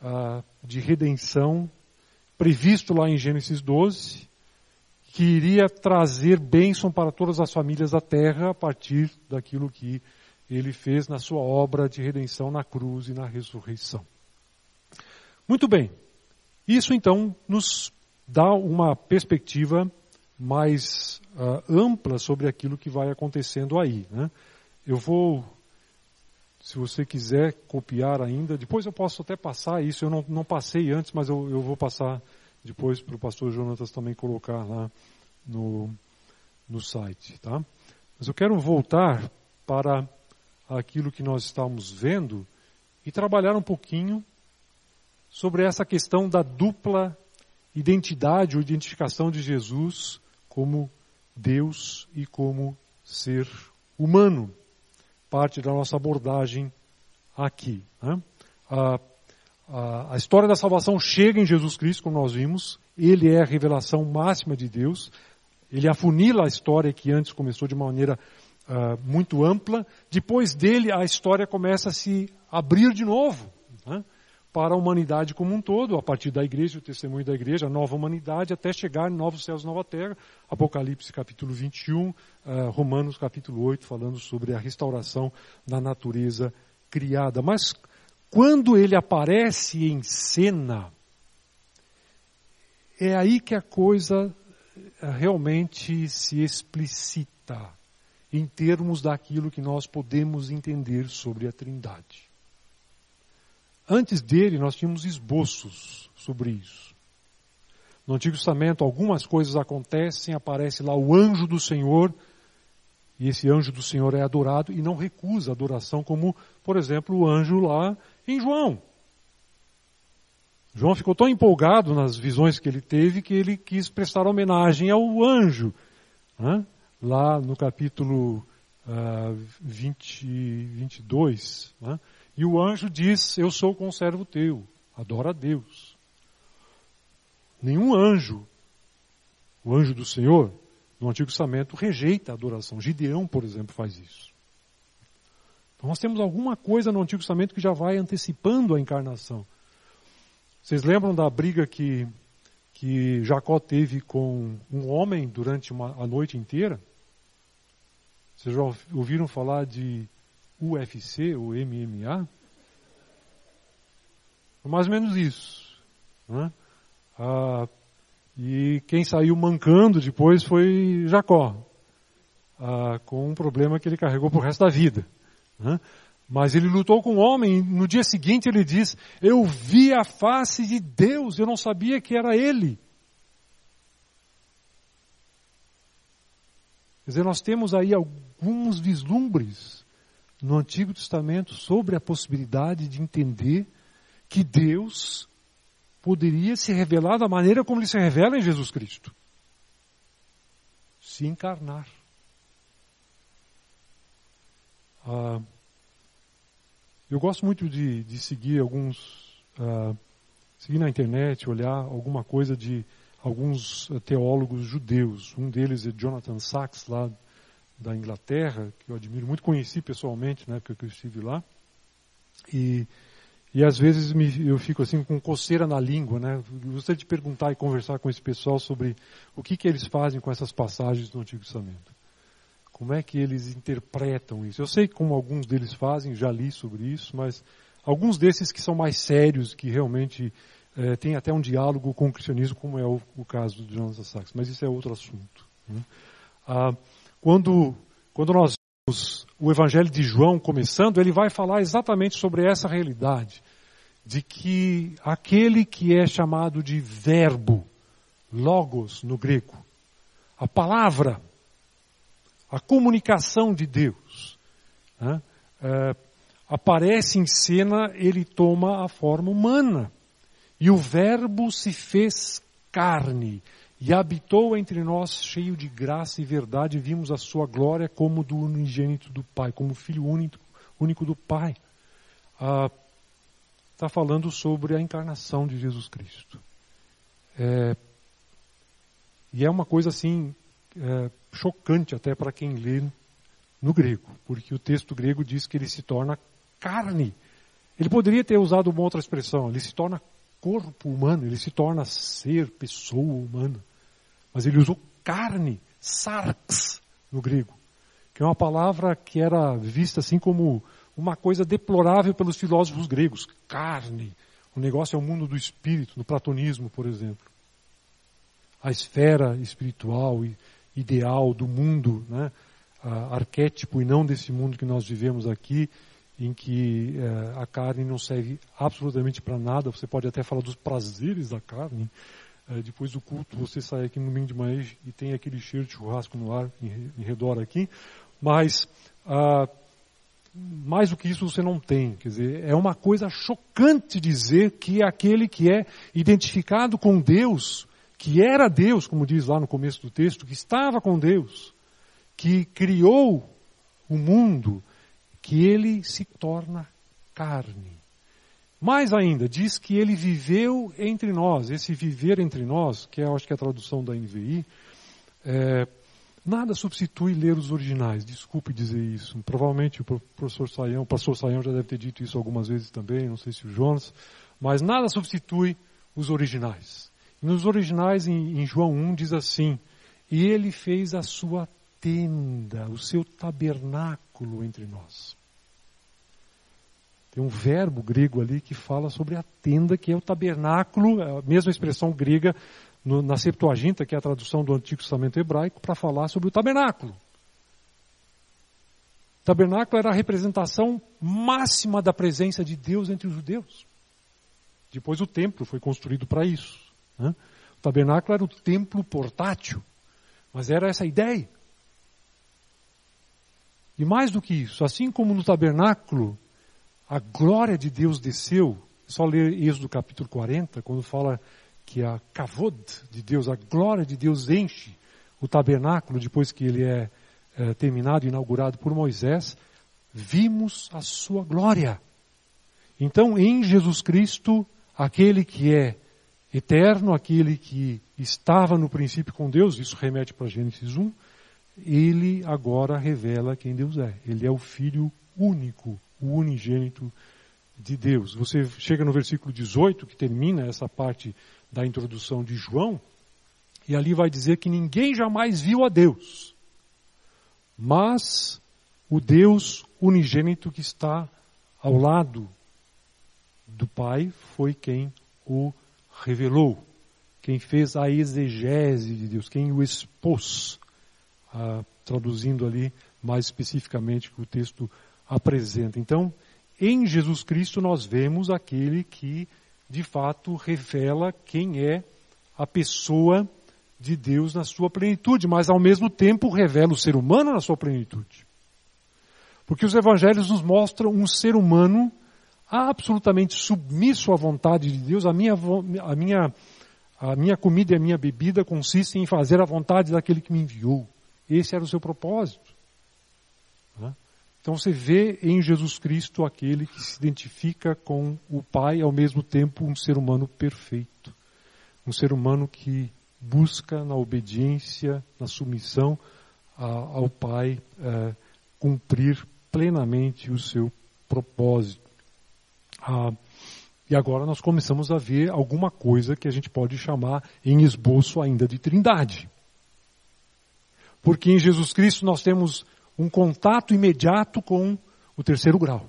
A: ah, de redenção previsto lá em Gênesis 12, que iria trazer bênção para todas as famílias da terra a partir daquilo que ele fez na sua obra de redenção na cruz e na ressurreição. Muito bem. Isso então nos dá uma perspectiva mais uh, ampla sobre aquilo que vai acontecendo aí. Né? Eu vou, se você quiser copiar ainda, depois eu posso até passar isso, eu não, não passei antes, mas eu, eu vou passar depois para o pastor Jonatas também colocar lá no, no site. Tá? Mas eu quero voltar para aquilo que nós estamos vendo e trabalhar um pouquinho sobre essa questão da dupla identidade ou identificação de Jesus como Deus e como ser humano. Parte da nossa abordagem aqui. Né? A, a, a história da salvação chega em Jesus Cristo, como nós vimos. Ele é a revelação máxima de Deus. Ele afunila a história que antes começou de uma maneira uh, muito ampla. Depois dele, a história começa a se abrir de novo. Né? Para a humanidade como um todo, a partir da igreja, o testemunho da igreja, a nova humanidade, até chegar em novos céus nova terra. Apocalipse capítulo 21, uh, eh, Romanos capítulo 8, falando sobre a restauração da natureza criada. Mas quando ele aparece em cena, é aí que a coisa eh, realmente se explicita em termos daquilo que nós podemos entender sobre a Trindade. Antes dele, nós tínhamos esboços sobre isso. No Antigo Testamento, algumas coisas acontecem, aparece lá o anjo do Senhor, e esse anjo do Senhor é adorado e não recusa adoração, como, por exemplo, o anjo lá em João. João ficou tão empolgado nas visões que ele teve que ele quis prestar homenagem ao anjo. Né? Lá no capítulo uh, 20, 22, né? E o anjo diz: Eu sou conservo teu, adora a Deus. Nenhum anjo, o anjo do Senhor, no Antigo Testamento, rejeita a adoração. Gideão, por exemplo, faz isso. Então nós temos alguma coisa no Antigo Testamento que já vai antecipando a encarnação. Vocês lembram da briga que, que Jacó teve com um homem durante uma, a noite inteira? Vocês já ouviram falar de UFC ou MMA. Mais ou menos isso. Né? Ah, e quem saiu mancando depois foi Jacó, ah, com um problema que ele carregou para o resto da vida. Né? Mas ele lutou com o homem, e no dia seguinte ele diz: Eu vi a face de Deus, eu não sabia que era ele. Quer dizer, nós temos aí alguns vislumbres no Antigo Testamento sobre a possibilidade de entender que Deus poderia se revelar da maneira como ele se revela em Jesus Cristo se encarnar. Ah, eu gosto muito de, de seguir alguns, ah, seguir na internet, olhar alguma coisa de alguns teólogos judeus. Um deles é Jonathan Sachs, lá da Inglaterra, que eu admiro muito, conheci pessoalmente na época que eu estive lá. E, e às vezes me, eu fico assim com coceira na língua, né? Gostaria de perguntar e conversar com esse pessoal sobre o que, que eles fazem com essas passagens do Antigo Testamento. Como é que eles interpretam isso? Eu sei como alguns deles fazem, já li sobre isso, mas alguns desses que são mais sérios, que realmente é, têm até um diálogo com o cristianismo, como é o, o caso de Jonathan Sachs, mas isso é outro assunto. Né? Ah, quando, quando nós vemos o Evangelho de João começando, ele vai falar exatamente sobre essa realidade, de que aquele que é chamado de verbo, logos no grego, a palavra, a comunicação de Deus, né, é, aparece em cena, ele toma a forma humana. E o Verbo se fez carne e habitou entre nós cheio de graça e verdade, vimos a sua glória como do unigênito do Pai, como filho único, único do Pai. Está ah, falando sobre a encarnação de Jesus Cristo. É, e é uma coisa assim é, chocante até para quem lê no grego, porque o texto grego diz que ele se torna carne. Ele poderia ter usado uma outra expressão, ele se torna corpo humano, ele se torna ser, pessoa humana. Mas ele usou carne, sarx, no grego, que é uma palavra que era vista assim como uma coisa deplorável pelos filósofos gregos. Carne. O negócio é o mundo do espírito, no platonismo, por exemplo. A esfera espiritual e ideal do mundo, né? arquétipo e não desse mundo que nós vivemos aqui, em que eh, a carne não serve absolutamente para nada. Você pode até falar dos prazeres da carne. Eh, depois do culto, você sai aqui no domingo de manhã e tem aquele cheiro de churrasco no ar, em, em redor aqui. Mas, ah, mais do que isso você não tem. Quer dizer, é uma coisa chocante dizer que aquele que é identificado com Deus, que era Deus, como diz lá no começo do texto, que estava com Deus, que criou o mundo, que ele se torna carne. Mais ainda, diz que ele viveu entre nós. Esse viver entre nós, que é, acho que é a tradução da NVI, é, nada substitui ler os originais. Desculpe dizer isso. Provavelmente o professor Saião, o pastor Saião já deve ter dito isso algumas vezes também, não sei se o Jonas, mas nada substitui os originais. Nos originais, em, em João 1, diz assim: E ele fez a sua tenda, o seu tabernáculo entre nós. Tem um verbo grego ali que fala sobre a tenda, que é o tabernáculo, é a mesma expressão grega no, na Septuaginta, que é a tradução do Antigo Testamento hebraico, para falar sobre o tabernáculo. O tabernáculo era a representação máxima da presença de Deus entre os judeus. Depois o templo foi construído para isso. Né? O tabernáculo era o templo portátil, mas era essa a ideia. E mais do que isso, assim como no tabernáculo a glória de Deus desceu. Só ler Êxodo capítulo 40, quando fala que a kavod de Deus, a glória de Deus enche o tabernáculo depois que ele é, é terminado, inaugurado por Moisés, vimos a sua glória. Então, em Jesus Cristo, aquele que é eterno, aquele que estava no princípio com Deus, isso remete para Gênesis 1, ele agora revela quem Deus é. Ele é o Filho único o unigênito de Deus. Você chega no versículo 18, que termina essa parte da introdução de João, e ali vai dizer que ninguém jamais viu a Deus, mas o Deus unigênito que está ao lado do Pai foi quem o revelou, quem fez a exegese de Deus, quem o expôs, ah, traduzindo ali mais especificamente que o texto apresenta. Então, em Jesus Cristo nós vemos aquele que de fato revela quem é a pessoa de Deus na sua plenitude, mas ao mesmo tempo revela o ser humano na sua plenitude. Porque os evangelhos nos mostram um ser humano absolutamente submisso à vontade de Deus. A minha, a minha, a minha comida e a minha bebida consistem em fazer a vontade daquele que me enviou. Esse era o seu propósito. Né? Então você vê em Jesus Cristo aquele que se identifica com o Pai, ao mesmo tempo um ser humano perfeito. Um ser humano que busca na obediência, na submissão ao Pai, é, cumprir plenamente o seu propósito. Ah, e agora nós começamos a ver alguma coisa que a gente pode chamar em esboço ainda de trindade. Porque em Jesus Cristo nós temos um contato imediato com o terceiro grau.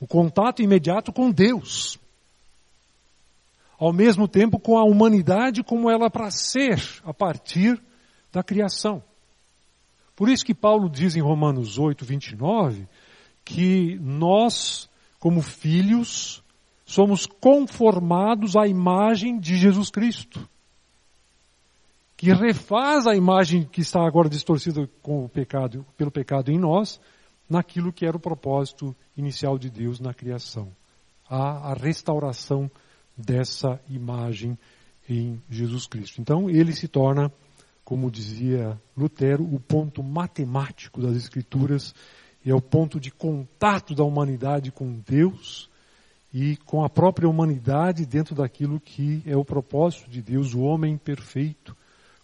A: O contato imediato com Deus ao mesmo tempo com a humanidade como ela para ser a partir da criação. Por isso que Paulo diz em Romanos 8, 29, que nós, como filhos, somos conformados à imagem de Jesus Cristo. Que refaz a imagem que está agora distorcida com o pecado, pelo pecado em nós, naquilo que era o propósito inicial de Deus na criação. A, a restauração dessa imagem em Jesus Cristo. Então, ele se torna, como dizia Lutero, o ponto matemático das Escrituras e é o ponto de contato da humanidade com Deus e com a própria humanidade dentro daquilo que é o propósito de Deus, o homem perfeito,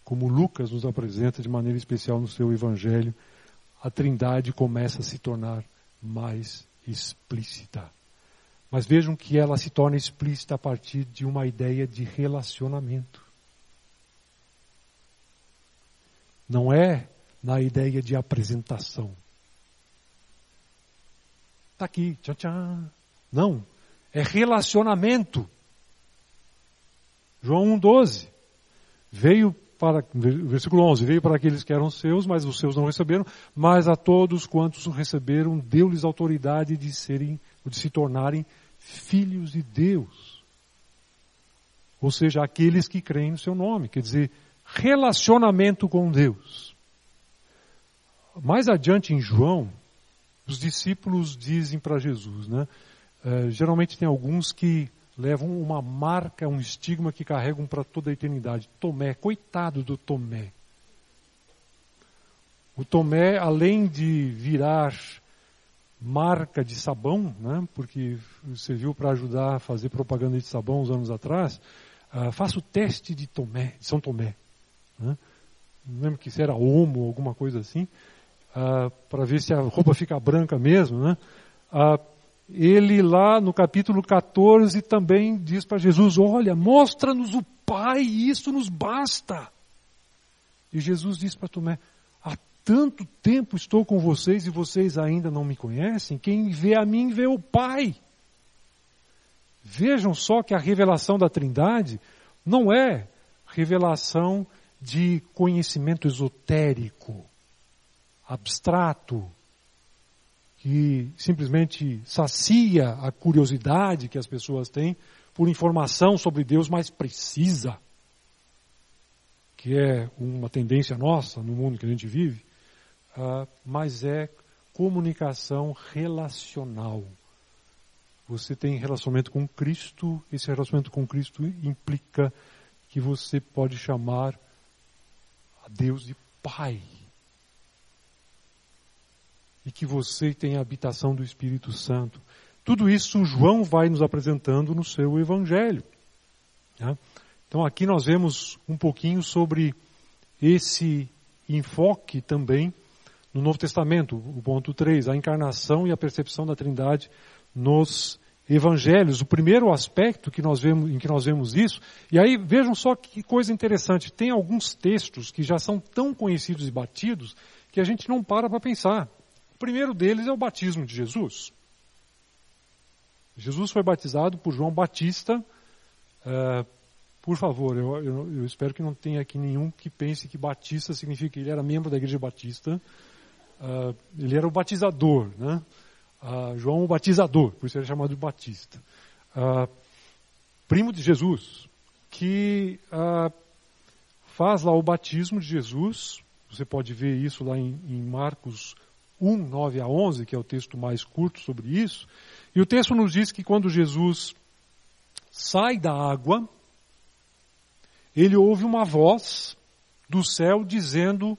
A: como Lucas nos apresenta de maneira especial no seu Evangelho, a Trindade começa a se tornar mais explícita. Mas vejam que ela se torna explícita a partir de uma ideia de relacionamento. Não é na ideia de apresentação. Está aqui, tchau, tchau. Não, é relacionamento. João 1,12. Veio para, versículo 11, veio para aqueles que eram seus, mas os seus não receberam, mas a todos quantos o receberam, deu-lhes autoridade de serem, de se tornarem filhos de Deus. Ou seja, aqueles que creem no seu nome, quer dizer, relacionamento com Deus. Mais adiante em João, os discípulos dizem para Jesus, né? Uh, geralmente tem alguns que levam uma marca, um estigma que carregam para toda a eternidade. Tomé, coitado do Tomé. O Tomé, além de virar marca de sabão, né, porque serviu para ajudar a fazer propaganda de sabão uns anos atrás, uh, faça o teste de Tomé, de São Tomé. Né, não lembro que se era homo alguma coisa assim, uh, para ver se a roupa fica branca mesmo. Né, uh, ele lá no capítulo 14 também diz para Jesus, olha, mostra-nos o Pai, isso nos basta. E Jesus diz para Tomé, tanto tempo estou com vocês e vocês ainda não me conhecem? Quem vê a mim vê o Pai. Vejam só que a revelação da Trindade não é revelação de conhecimento esotérico, abstrato, que simplesmente sacia a curiosidade que as pessoas têm por informação sobre Deus mais precisa, que é uma tendência nossa no mundo que a gente vive uh, mas é comunicação relacional. Você tem relacionamento com Cristo, esse relacionamento com Cristo implica que você pode chamar a Deus de Pai. E que você tem a habitação do Espírito Santo. Tudo isso João vai nos apresentando no seu Evangelho. Né? Então aqui nós vemos um pouquinho sobre esse enfoque também no Novo Testamento, o ponto 3, a encarnação e a percepção da Trindade nos evangelhos. O primeiro aspecto que nós vemos, em que nós vemos isso, e aí vejam só que coisa interessante, tem alguns textos que já são tão conhecidos e batidos que a gente não para para pensar. Primeiro deles é o batismo de Jesus. Jesus foi batizado por João Batista. Uh, por favor, eu, eu, eu, espero que não tenha aqui nenhum que pense que Batista significa que ele era membro da Igreja Batista. Uh, ele era o batizador, né? Uh, João o batizador, por isso ele é chamado de Batista. Primo de Jesus, que faz lá o batismo de Jesus. Você pode ver isso lá em, em Marcos 1, 9 a 11, que é o texto mais curto sobre isso. E o texto nos diz que quando Jesus sai da água, ele ouve uma voz do céu dizendo: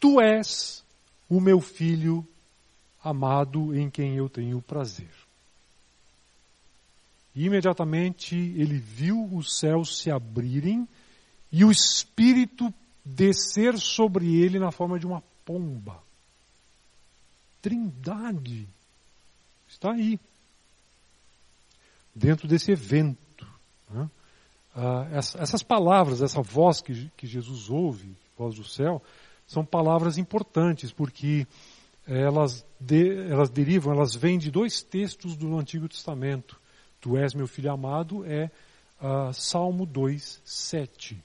A: Tu és o meu filho amado em quem eu tenho prazer. E imediatamente ele viu os céus se abrirem e o Espírito descer sobre ele na forma de uma pomba. Trindade está aí, dentro desse evento. Né? Ah, essas palavras, essa voz que, que Jesus ouve, voz do céu, são palavras importantes, porque elas, de, elas derivam, elas vêm de dois textos do Antigo Testamento. Tu és meu filho amado é uh, Salmo 2, 7.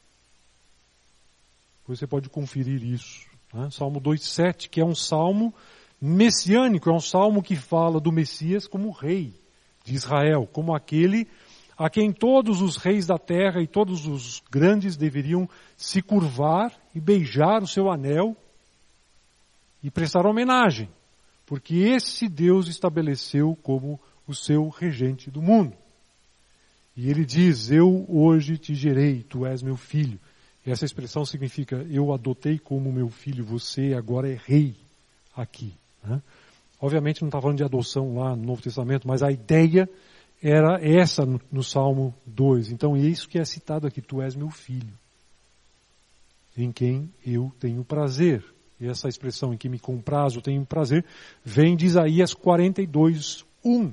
A: Você pode conferir isso. Né? Salmo 2, 7, que é um salmo messiânico, é um salmo que fala do Messias como rei de Israel, como aquele a quem todos os reis da terra e todos os grandes deveriam se curvar e beijar o seu anel e prestar homenagem, porque esse Deus estabeleceu como o seu regente do mundo. E ele diz: Eu hoje te gerei, tu és meu filho. E essa expressão significa: Eu adotei como meu filho, você agora é rei aqui. Né? Obviamente não está falando de adoção lá no Novo Testamento, mas a ideia era essa no, no Salmo 2. Então é isso que é citado aqui: Tu és meu filho, em quem eu tenho prazer. E essa expressão em que me comprazo, tenho prazer, vem de Isaías 42, 1,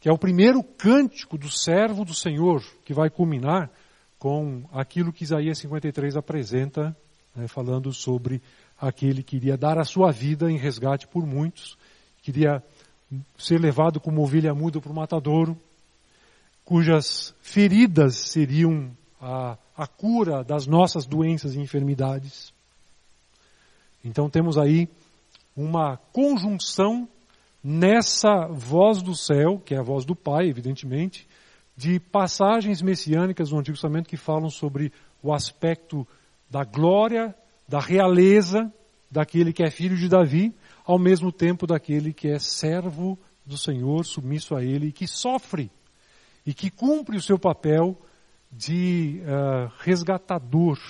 A: que é o primeiro cântico do servo do Senhor, que vai culminar com aquilo que Isaías 53 apresenta, né, falando sobre aquele que iria dar a sua vida em resgate por muitos, queria ser levado como ovelha muda para o matadouro, cujas feridas seriam a, a cura das nossas doenças e enfermidades. Então temos aí uma conjunção nessa voz do céu, que é a voz do Pai, evidentemente, de passagens messiânicas do Antigo Testamento que falam sobre o aspecto da glória, da realeza daquele que é filho de Davi, ao mesmo tempo daquele que é servo do Senhor, submisso a Ele, e que sofre e que cumpre o seu papel de uh, resgatador,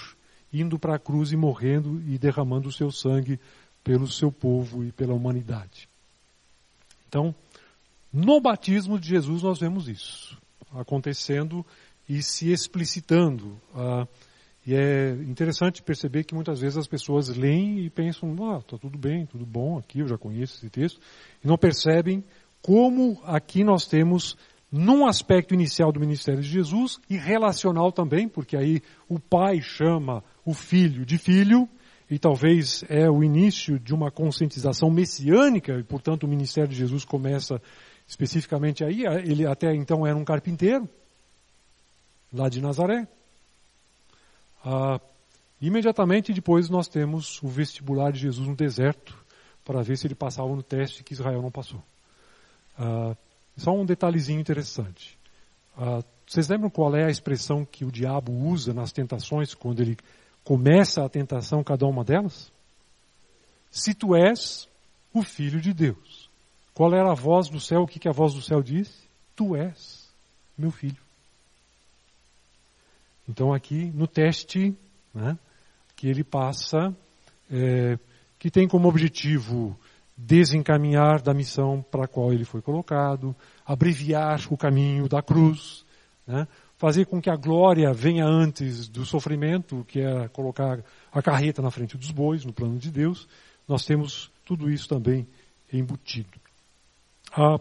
A: indo para a cruz e morrendo e derramando o seu sangue pelo seu povo e pela humanidade. Então, no batismo de Jesus nós vemos isso acontecendo e se explicitando. Uh, e é interessante perceber que muitas vezes as pessoas leem e pensam, ah, está tudo bem, tudo bom, aqui eu já conheço esse texto, e não percebem como aqui nós temos, num aspecto inicial do ministério de Jesus, e relacional também, porque aí o pai chama o filho de filho, e talvez é o início de uma conscientização messiânica, e portanto o ministério de Jesus começa especificamente aí. Ele até então era um carpinteiro, lá de Nazaré. Ah, imediatamente depois nós temos o vestibular de Jesus no deserto, para ver se ele passava no teste que Israel não passou. Ah, só um detalhezinho interessante. Ah, vocês lembram qual é a expressão que o diabo usa nas tentações, quando ele começa a tentação, cada uma delas? Se tu és o filho de Deus. Qual era a voz do céu? O que, que a voz do céu disse? Tu és meu filho. Então aqui no teste né, que ele passa, é, que tem como objetivo desencaminhar da missão para a qual ele foi colocado, abreviar o caminho da cruz, né, fazer com que a glória venha antes do sofrimento, que é colocar a carreta na frente dos bois, no plano de Deus. Nós temos tudo isso também embutido. Ah,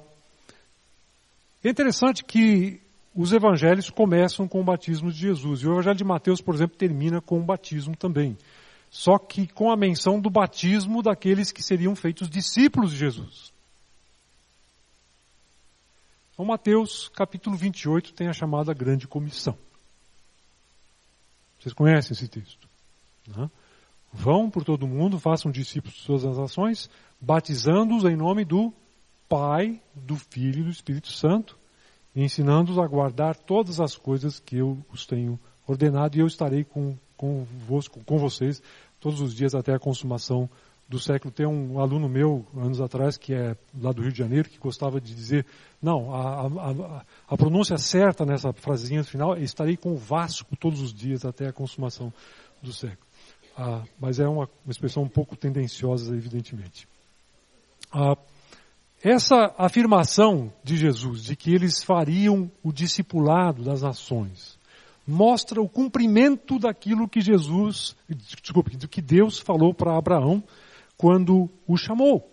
A: é interessante que os evangelhos começam com o batismo de Jesus. E o evangelho de Mateus, por exemplo, termina com o batismo também. Só que com a menção do batismo daqueles que seriam feitos discípulos de Jesus. Então, Mateus, capítulo 28, tem a chamada Grande Comissão. Vocês conhecem esse texto? Né? Vão por todo mundo, façam discípulos de suas ações, batizando-os em nome do Pai, do Filho e do Espírito Santo, ensinando-os a guardar todas as coisas que eu os tenho ordenado, e eu estarei com convosco, com vocês todos os dias até a consumação do século. Tem um aluno meu, anos atrás, que é lá do Rio de Janeiro, que gostava de dizer, não, a, a, a pronúncia certa nessa frasezinha final é estarei com o Vasco todos os dias até a consumação do século. Ah, mas é uma, uma, expressão um pouco tendenciosa, evidentemente. Ah, essa afirmação de Jesus, de que eles fariam o discipulado das nações, mostra o cumprimento daquilo que Jesus, desculpe, do que Deus falou para Abraão quando o chamou.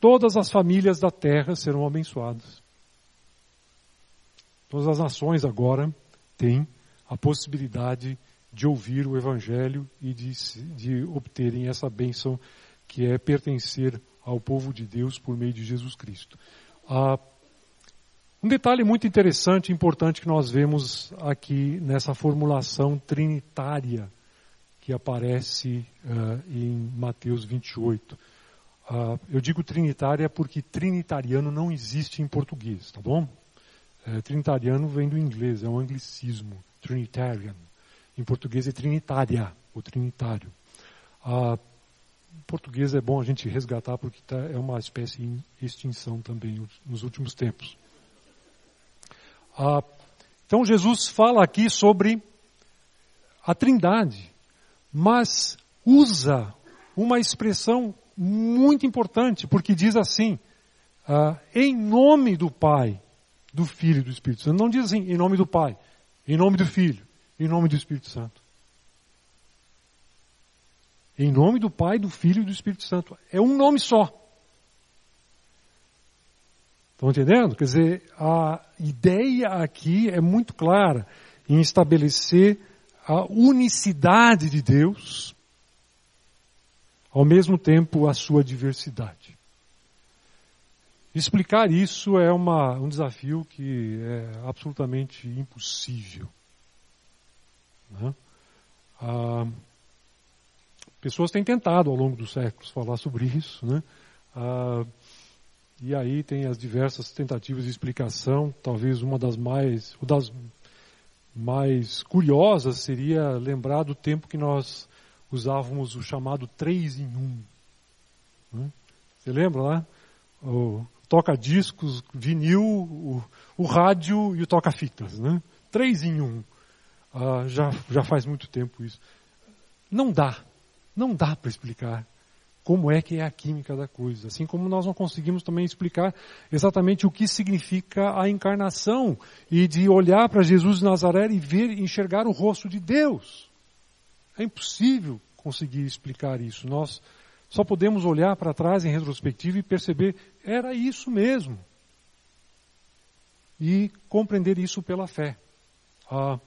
A: Todas as famílias da terra serão abençoadas. Todas as nações agora têm a possibilidade de ouvir o Evangelho e de, de obterem essa bênção que é pertencer ao povo de Deus por meio de Jesus Cristo. Ah, um detalhe muito interessante e importante que nós vemos aqui nessa formulação trinitária que aparece uh, em Mateus 28. Uh, ah, eu digo trinitária porque trinitariano não existe em português, tá bom? Uh, trinitariano vem do inglês, é um anglicismo, trinitarian. Em português é trinitária, o trinitário. Uh, português é bom a gente resgatar porque tá, é uma espécie em extinção também nos últimos tempos. então Jesus fala aqui sobre a trindade mas usa uma expressão muito importante, porque diz assim, ah, em nome do Pai, do Filho e do Espírito Santo. Não diz assim, em nome do Pai, em nome do Filho, em nome do Espírito Santo. Em nome do Pai, do Filho e do Espírito Santo. É um nome só. Estão entendendo? Quer dizer, a ideia aqui é muito clara em estabelecer a unicidade de Deus, ao mesmo tempo a sua diversidade. Explicar isso é uma, um desafio que é absolutamente impossível. Né? Ah, pessoas têm tentado ao longo dos séculos falar sobre isso, né? Ah, e aí tem as diversas tentativas de explicação, talvez uma das mais, das mais curiosa seria lembrar do tempo que nós usávamos o chamado 3 em 1. Né? Você lembra lá? O toca-discos, vinil, o, o, rádio e o toca-fitas. Né? 3 em 1. Ah, já, já faz muito tempo isso. Não dá. Não dá para explicar como é que é a química da coisa. Assim como nós não conseguimos também explicar exatamente o que significa a encarnação e de olhar para Jesus de Nazaré e ver, enxergar o rosto de Deus. É impossível conseguir explicar isso. Nós só podemos olhar para trás em retrospectiva e perceber era isso mesmo. E compreender isso pela fé. Ah,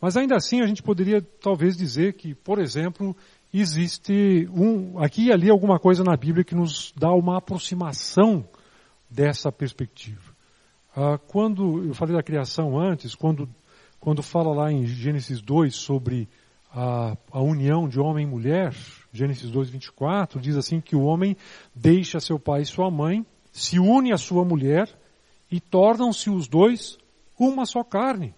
A: mas ainda assim a gente poderia talvez dizer que, por exemplo, existe um, aqui e ali alguma coisa na Bíblia que nos dá uma aproximação dessa perspectiva. Ah, quando eu falei da criação antes, quando, quando fala lá em Gênesis 2 sobre a, a união de homem e mulher, Gênesis 2, 24, diz assim que o homem deixa seu pai e sua mãe, se une à sua mulher e tornam-se os dois uma só carne.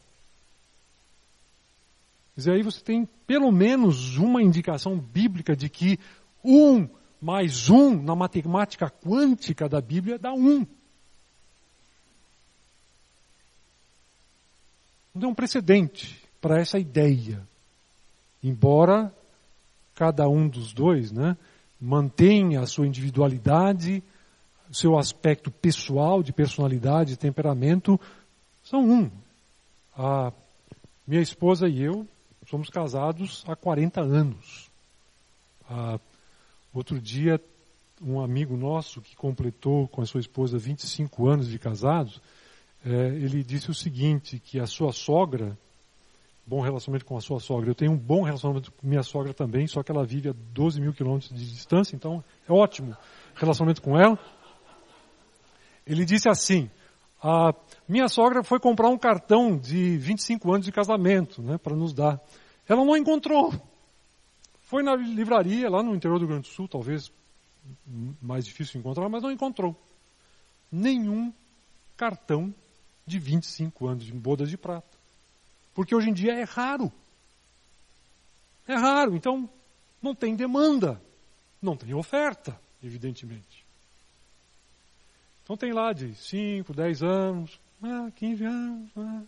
A: Dizer, aí você tem pelo menos uma indicação bíblica de que um mais um na matemática quântica da Bíblia dá um. Não tem um precedente para essa ideia. Embora cada um dos dois né, mantenha a sua individualidade, seu aspecto pessoal, de personalidade, temperamento, são um. A minha esposa e eu somos casados há 40 anos. Ah, outro dia, um amigo nosso que completou com a sua esposa 25 anos de casados, é, ele disse o seguinte, que a sua sogra, bom relacionamento com a sua sogra, eu tenho um bom relacionamento com minha sogra também, só que ela vive a 12 mil quilômetros de distância, então é ótimo relacionamento com ela. Ele disse assim, a minha sogra foi comprar um cartão de 25 anos de casamento, né, para nos dar. Ela não encontrou. Foi na livraria, lá no interior do Rio Grande do Sul, talvez mais difícil encontrar, mas não encontrou. Nenhum cartão de 25 anos de bodas de prata. Porque hoje em dia é raro É raro, então não tem demanda, não tem oferta, evidentemente. Então tem lá de 5, 10 anos, ah, 15 anos. Ah.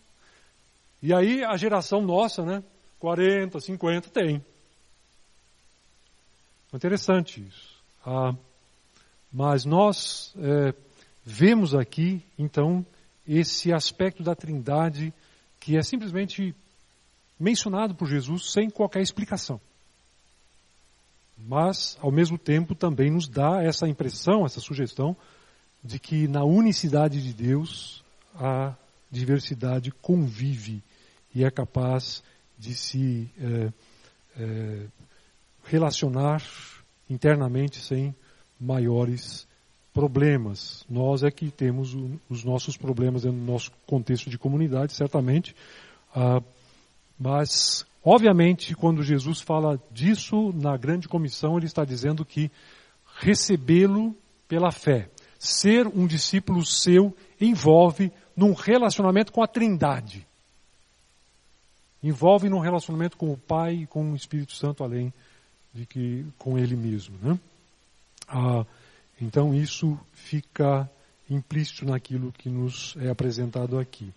A: E aí a geração nossa, né? 40, 50, tem. Interessante isso. Ah, mas nós é, vemos aqui, então, esse aspecto da trindade que é simplesmente mencionado por Jesus sem qualquer explicação. Mas, ao mesmo tempo, também nos dá essa impressão, essa sugestão, de que na unicidade de Deus a diversidade convive e é capaz de se é, é, relacionar internamente sem maiores problemas. Nós é que temos os nossos problemas no nosso contexto de comunidade, certamente. Ah, mas, obviamente, quando Jesus fala disso na grande comissão, ele está dizendo que recebê-lo pela fé, ser um discípulo seu, envolve num relacionamento com a Trindade. Envolve num relacionamento com o Pai e com o Espírito Santo, além de que com Ele mesmo. Né? Ah, então isso fica implícito naquilo que nos é apresentado aqui.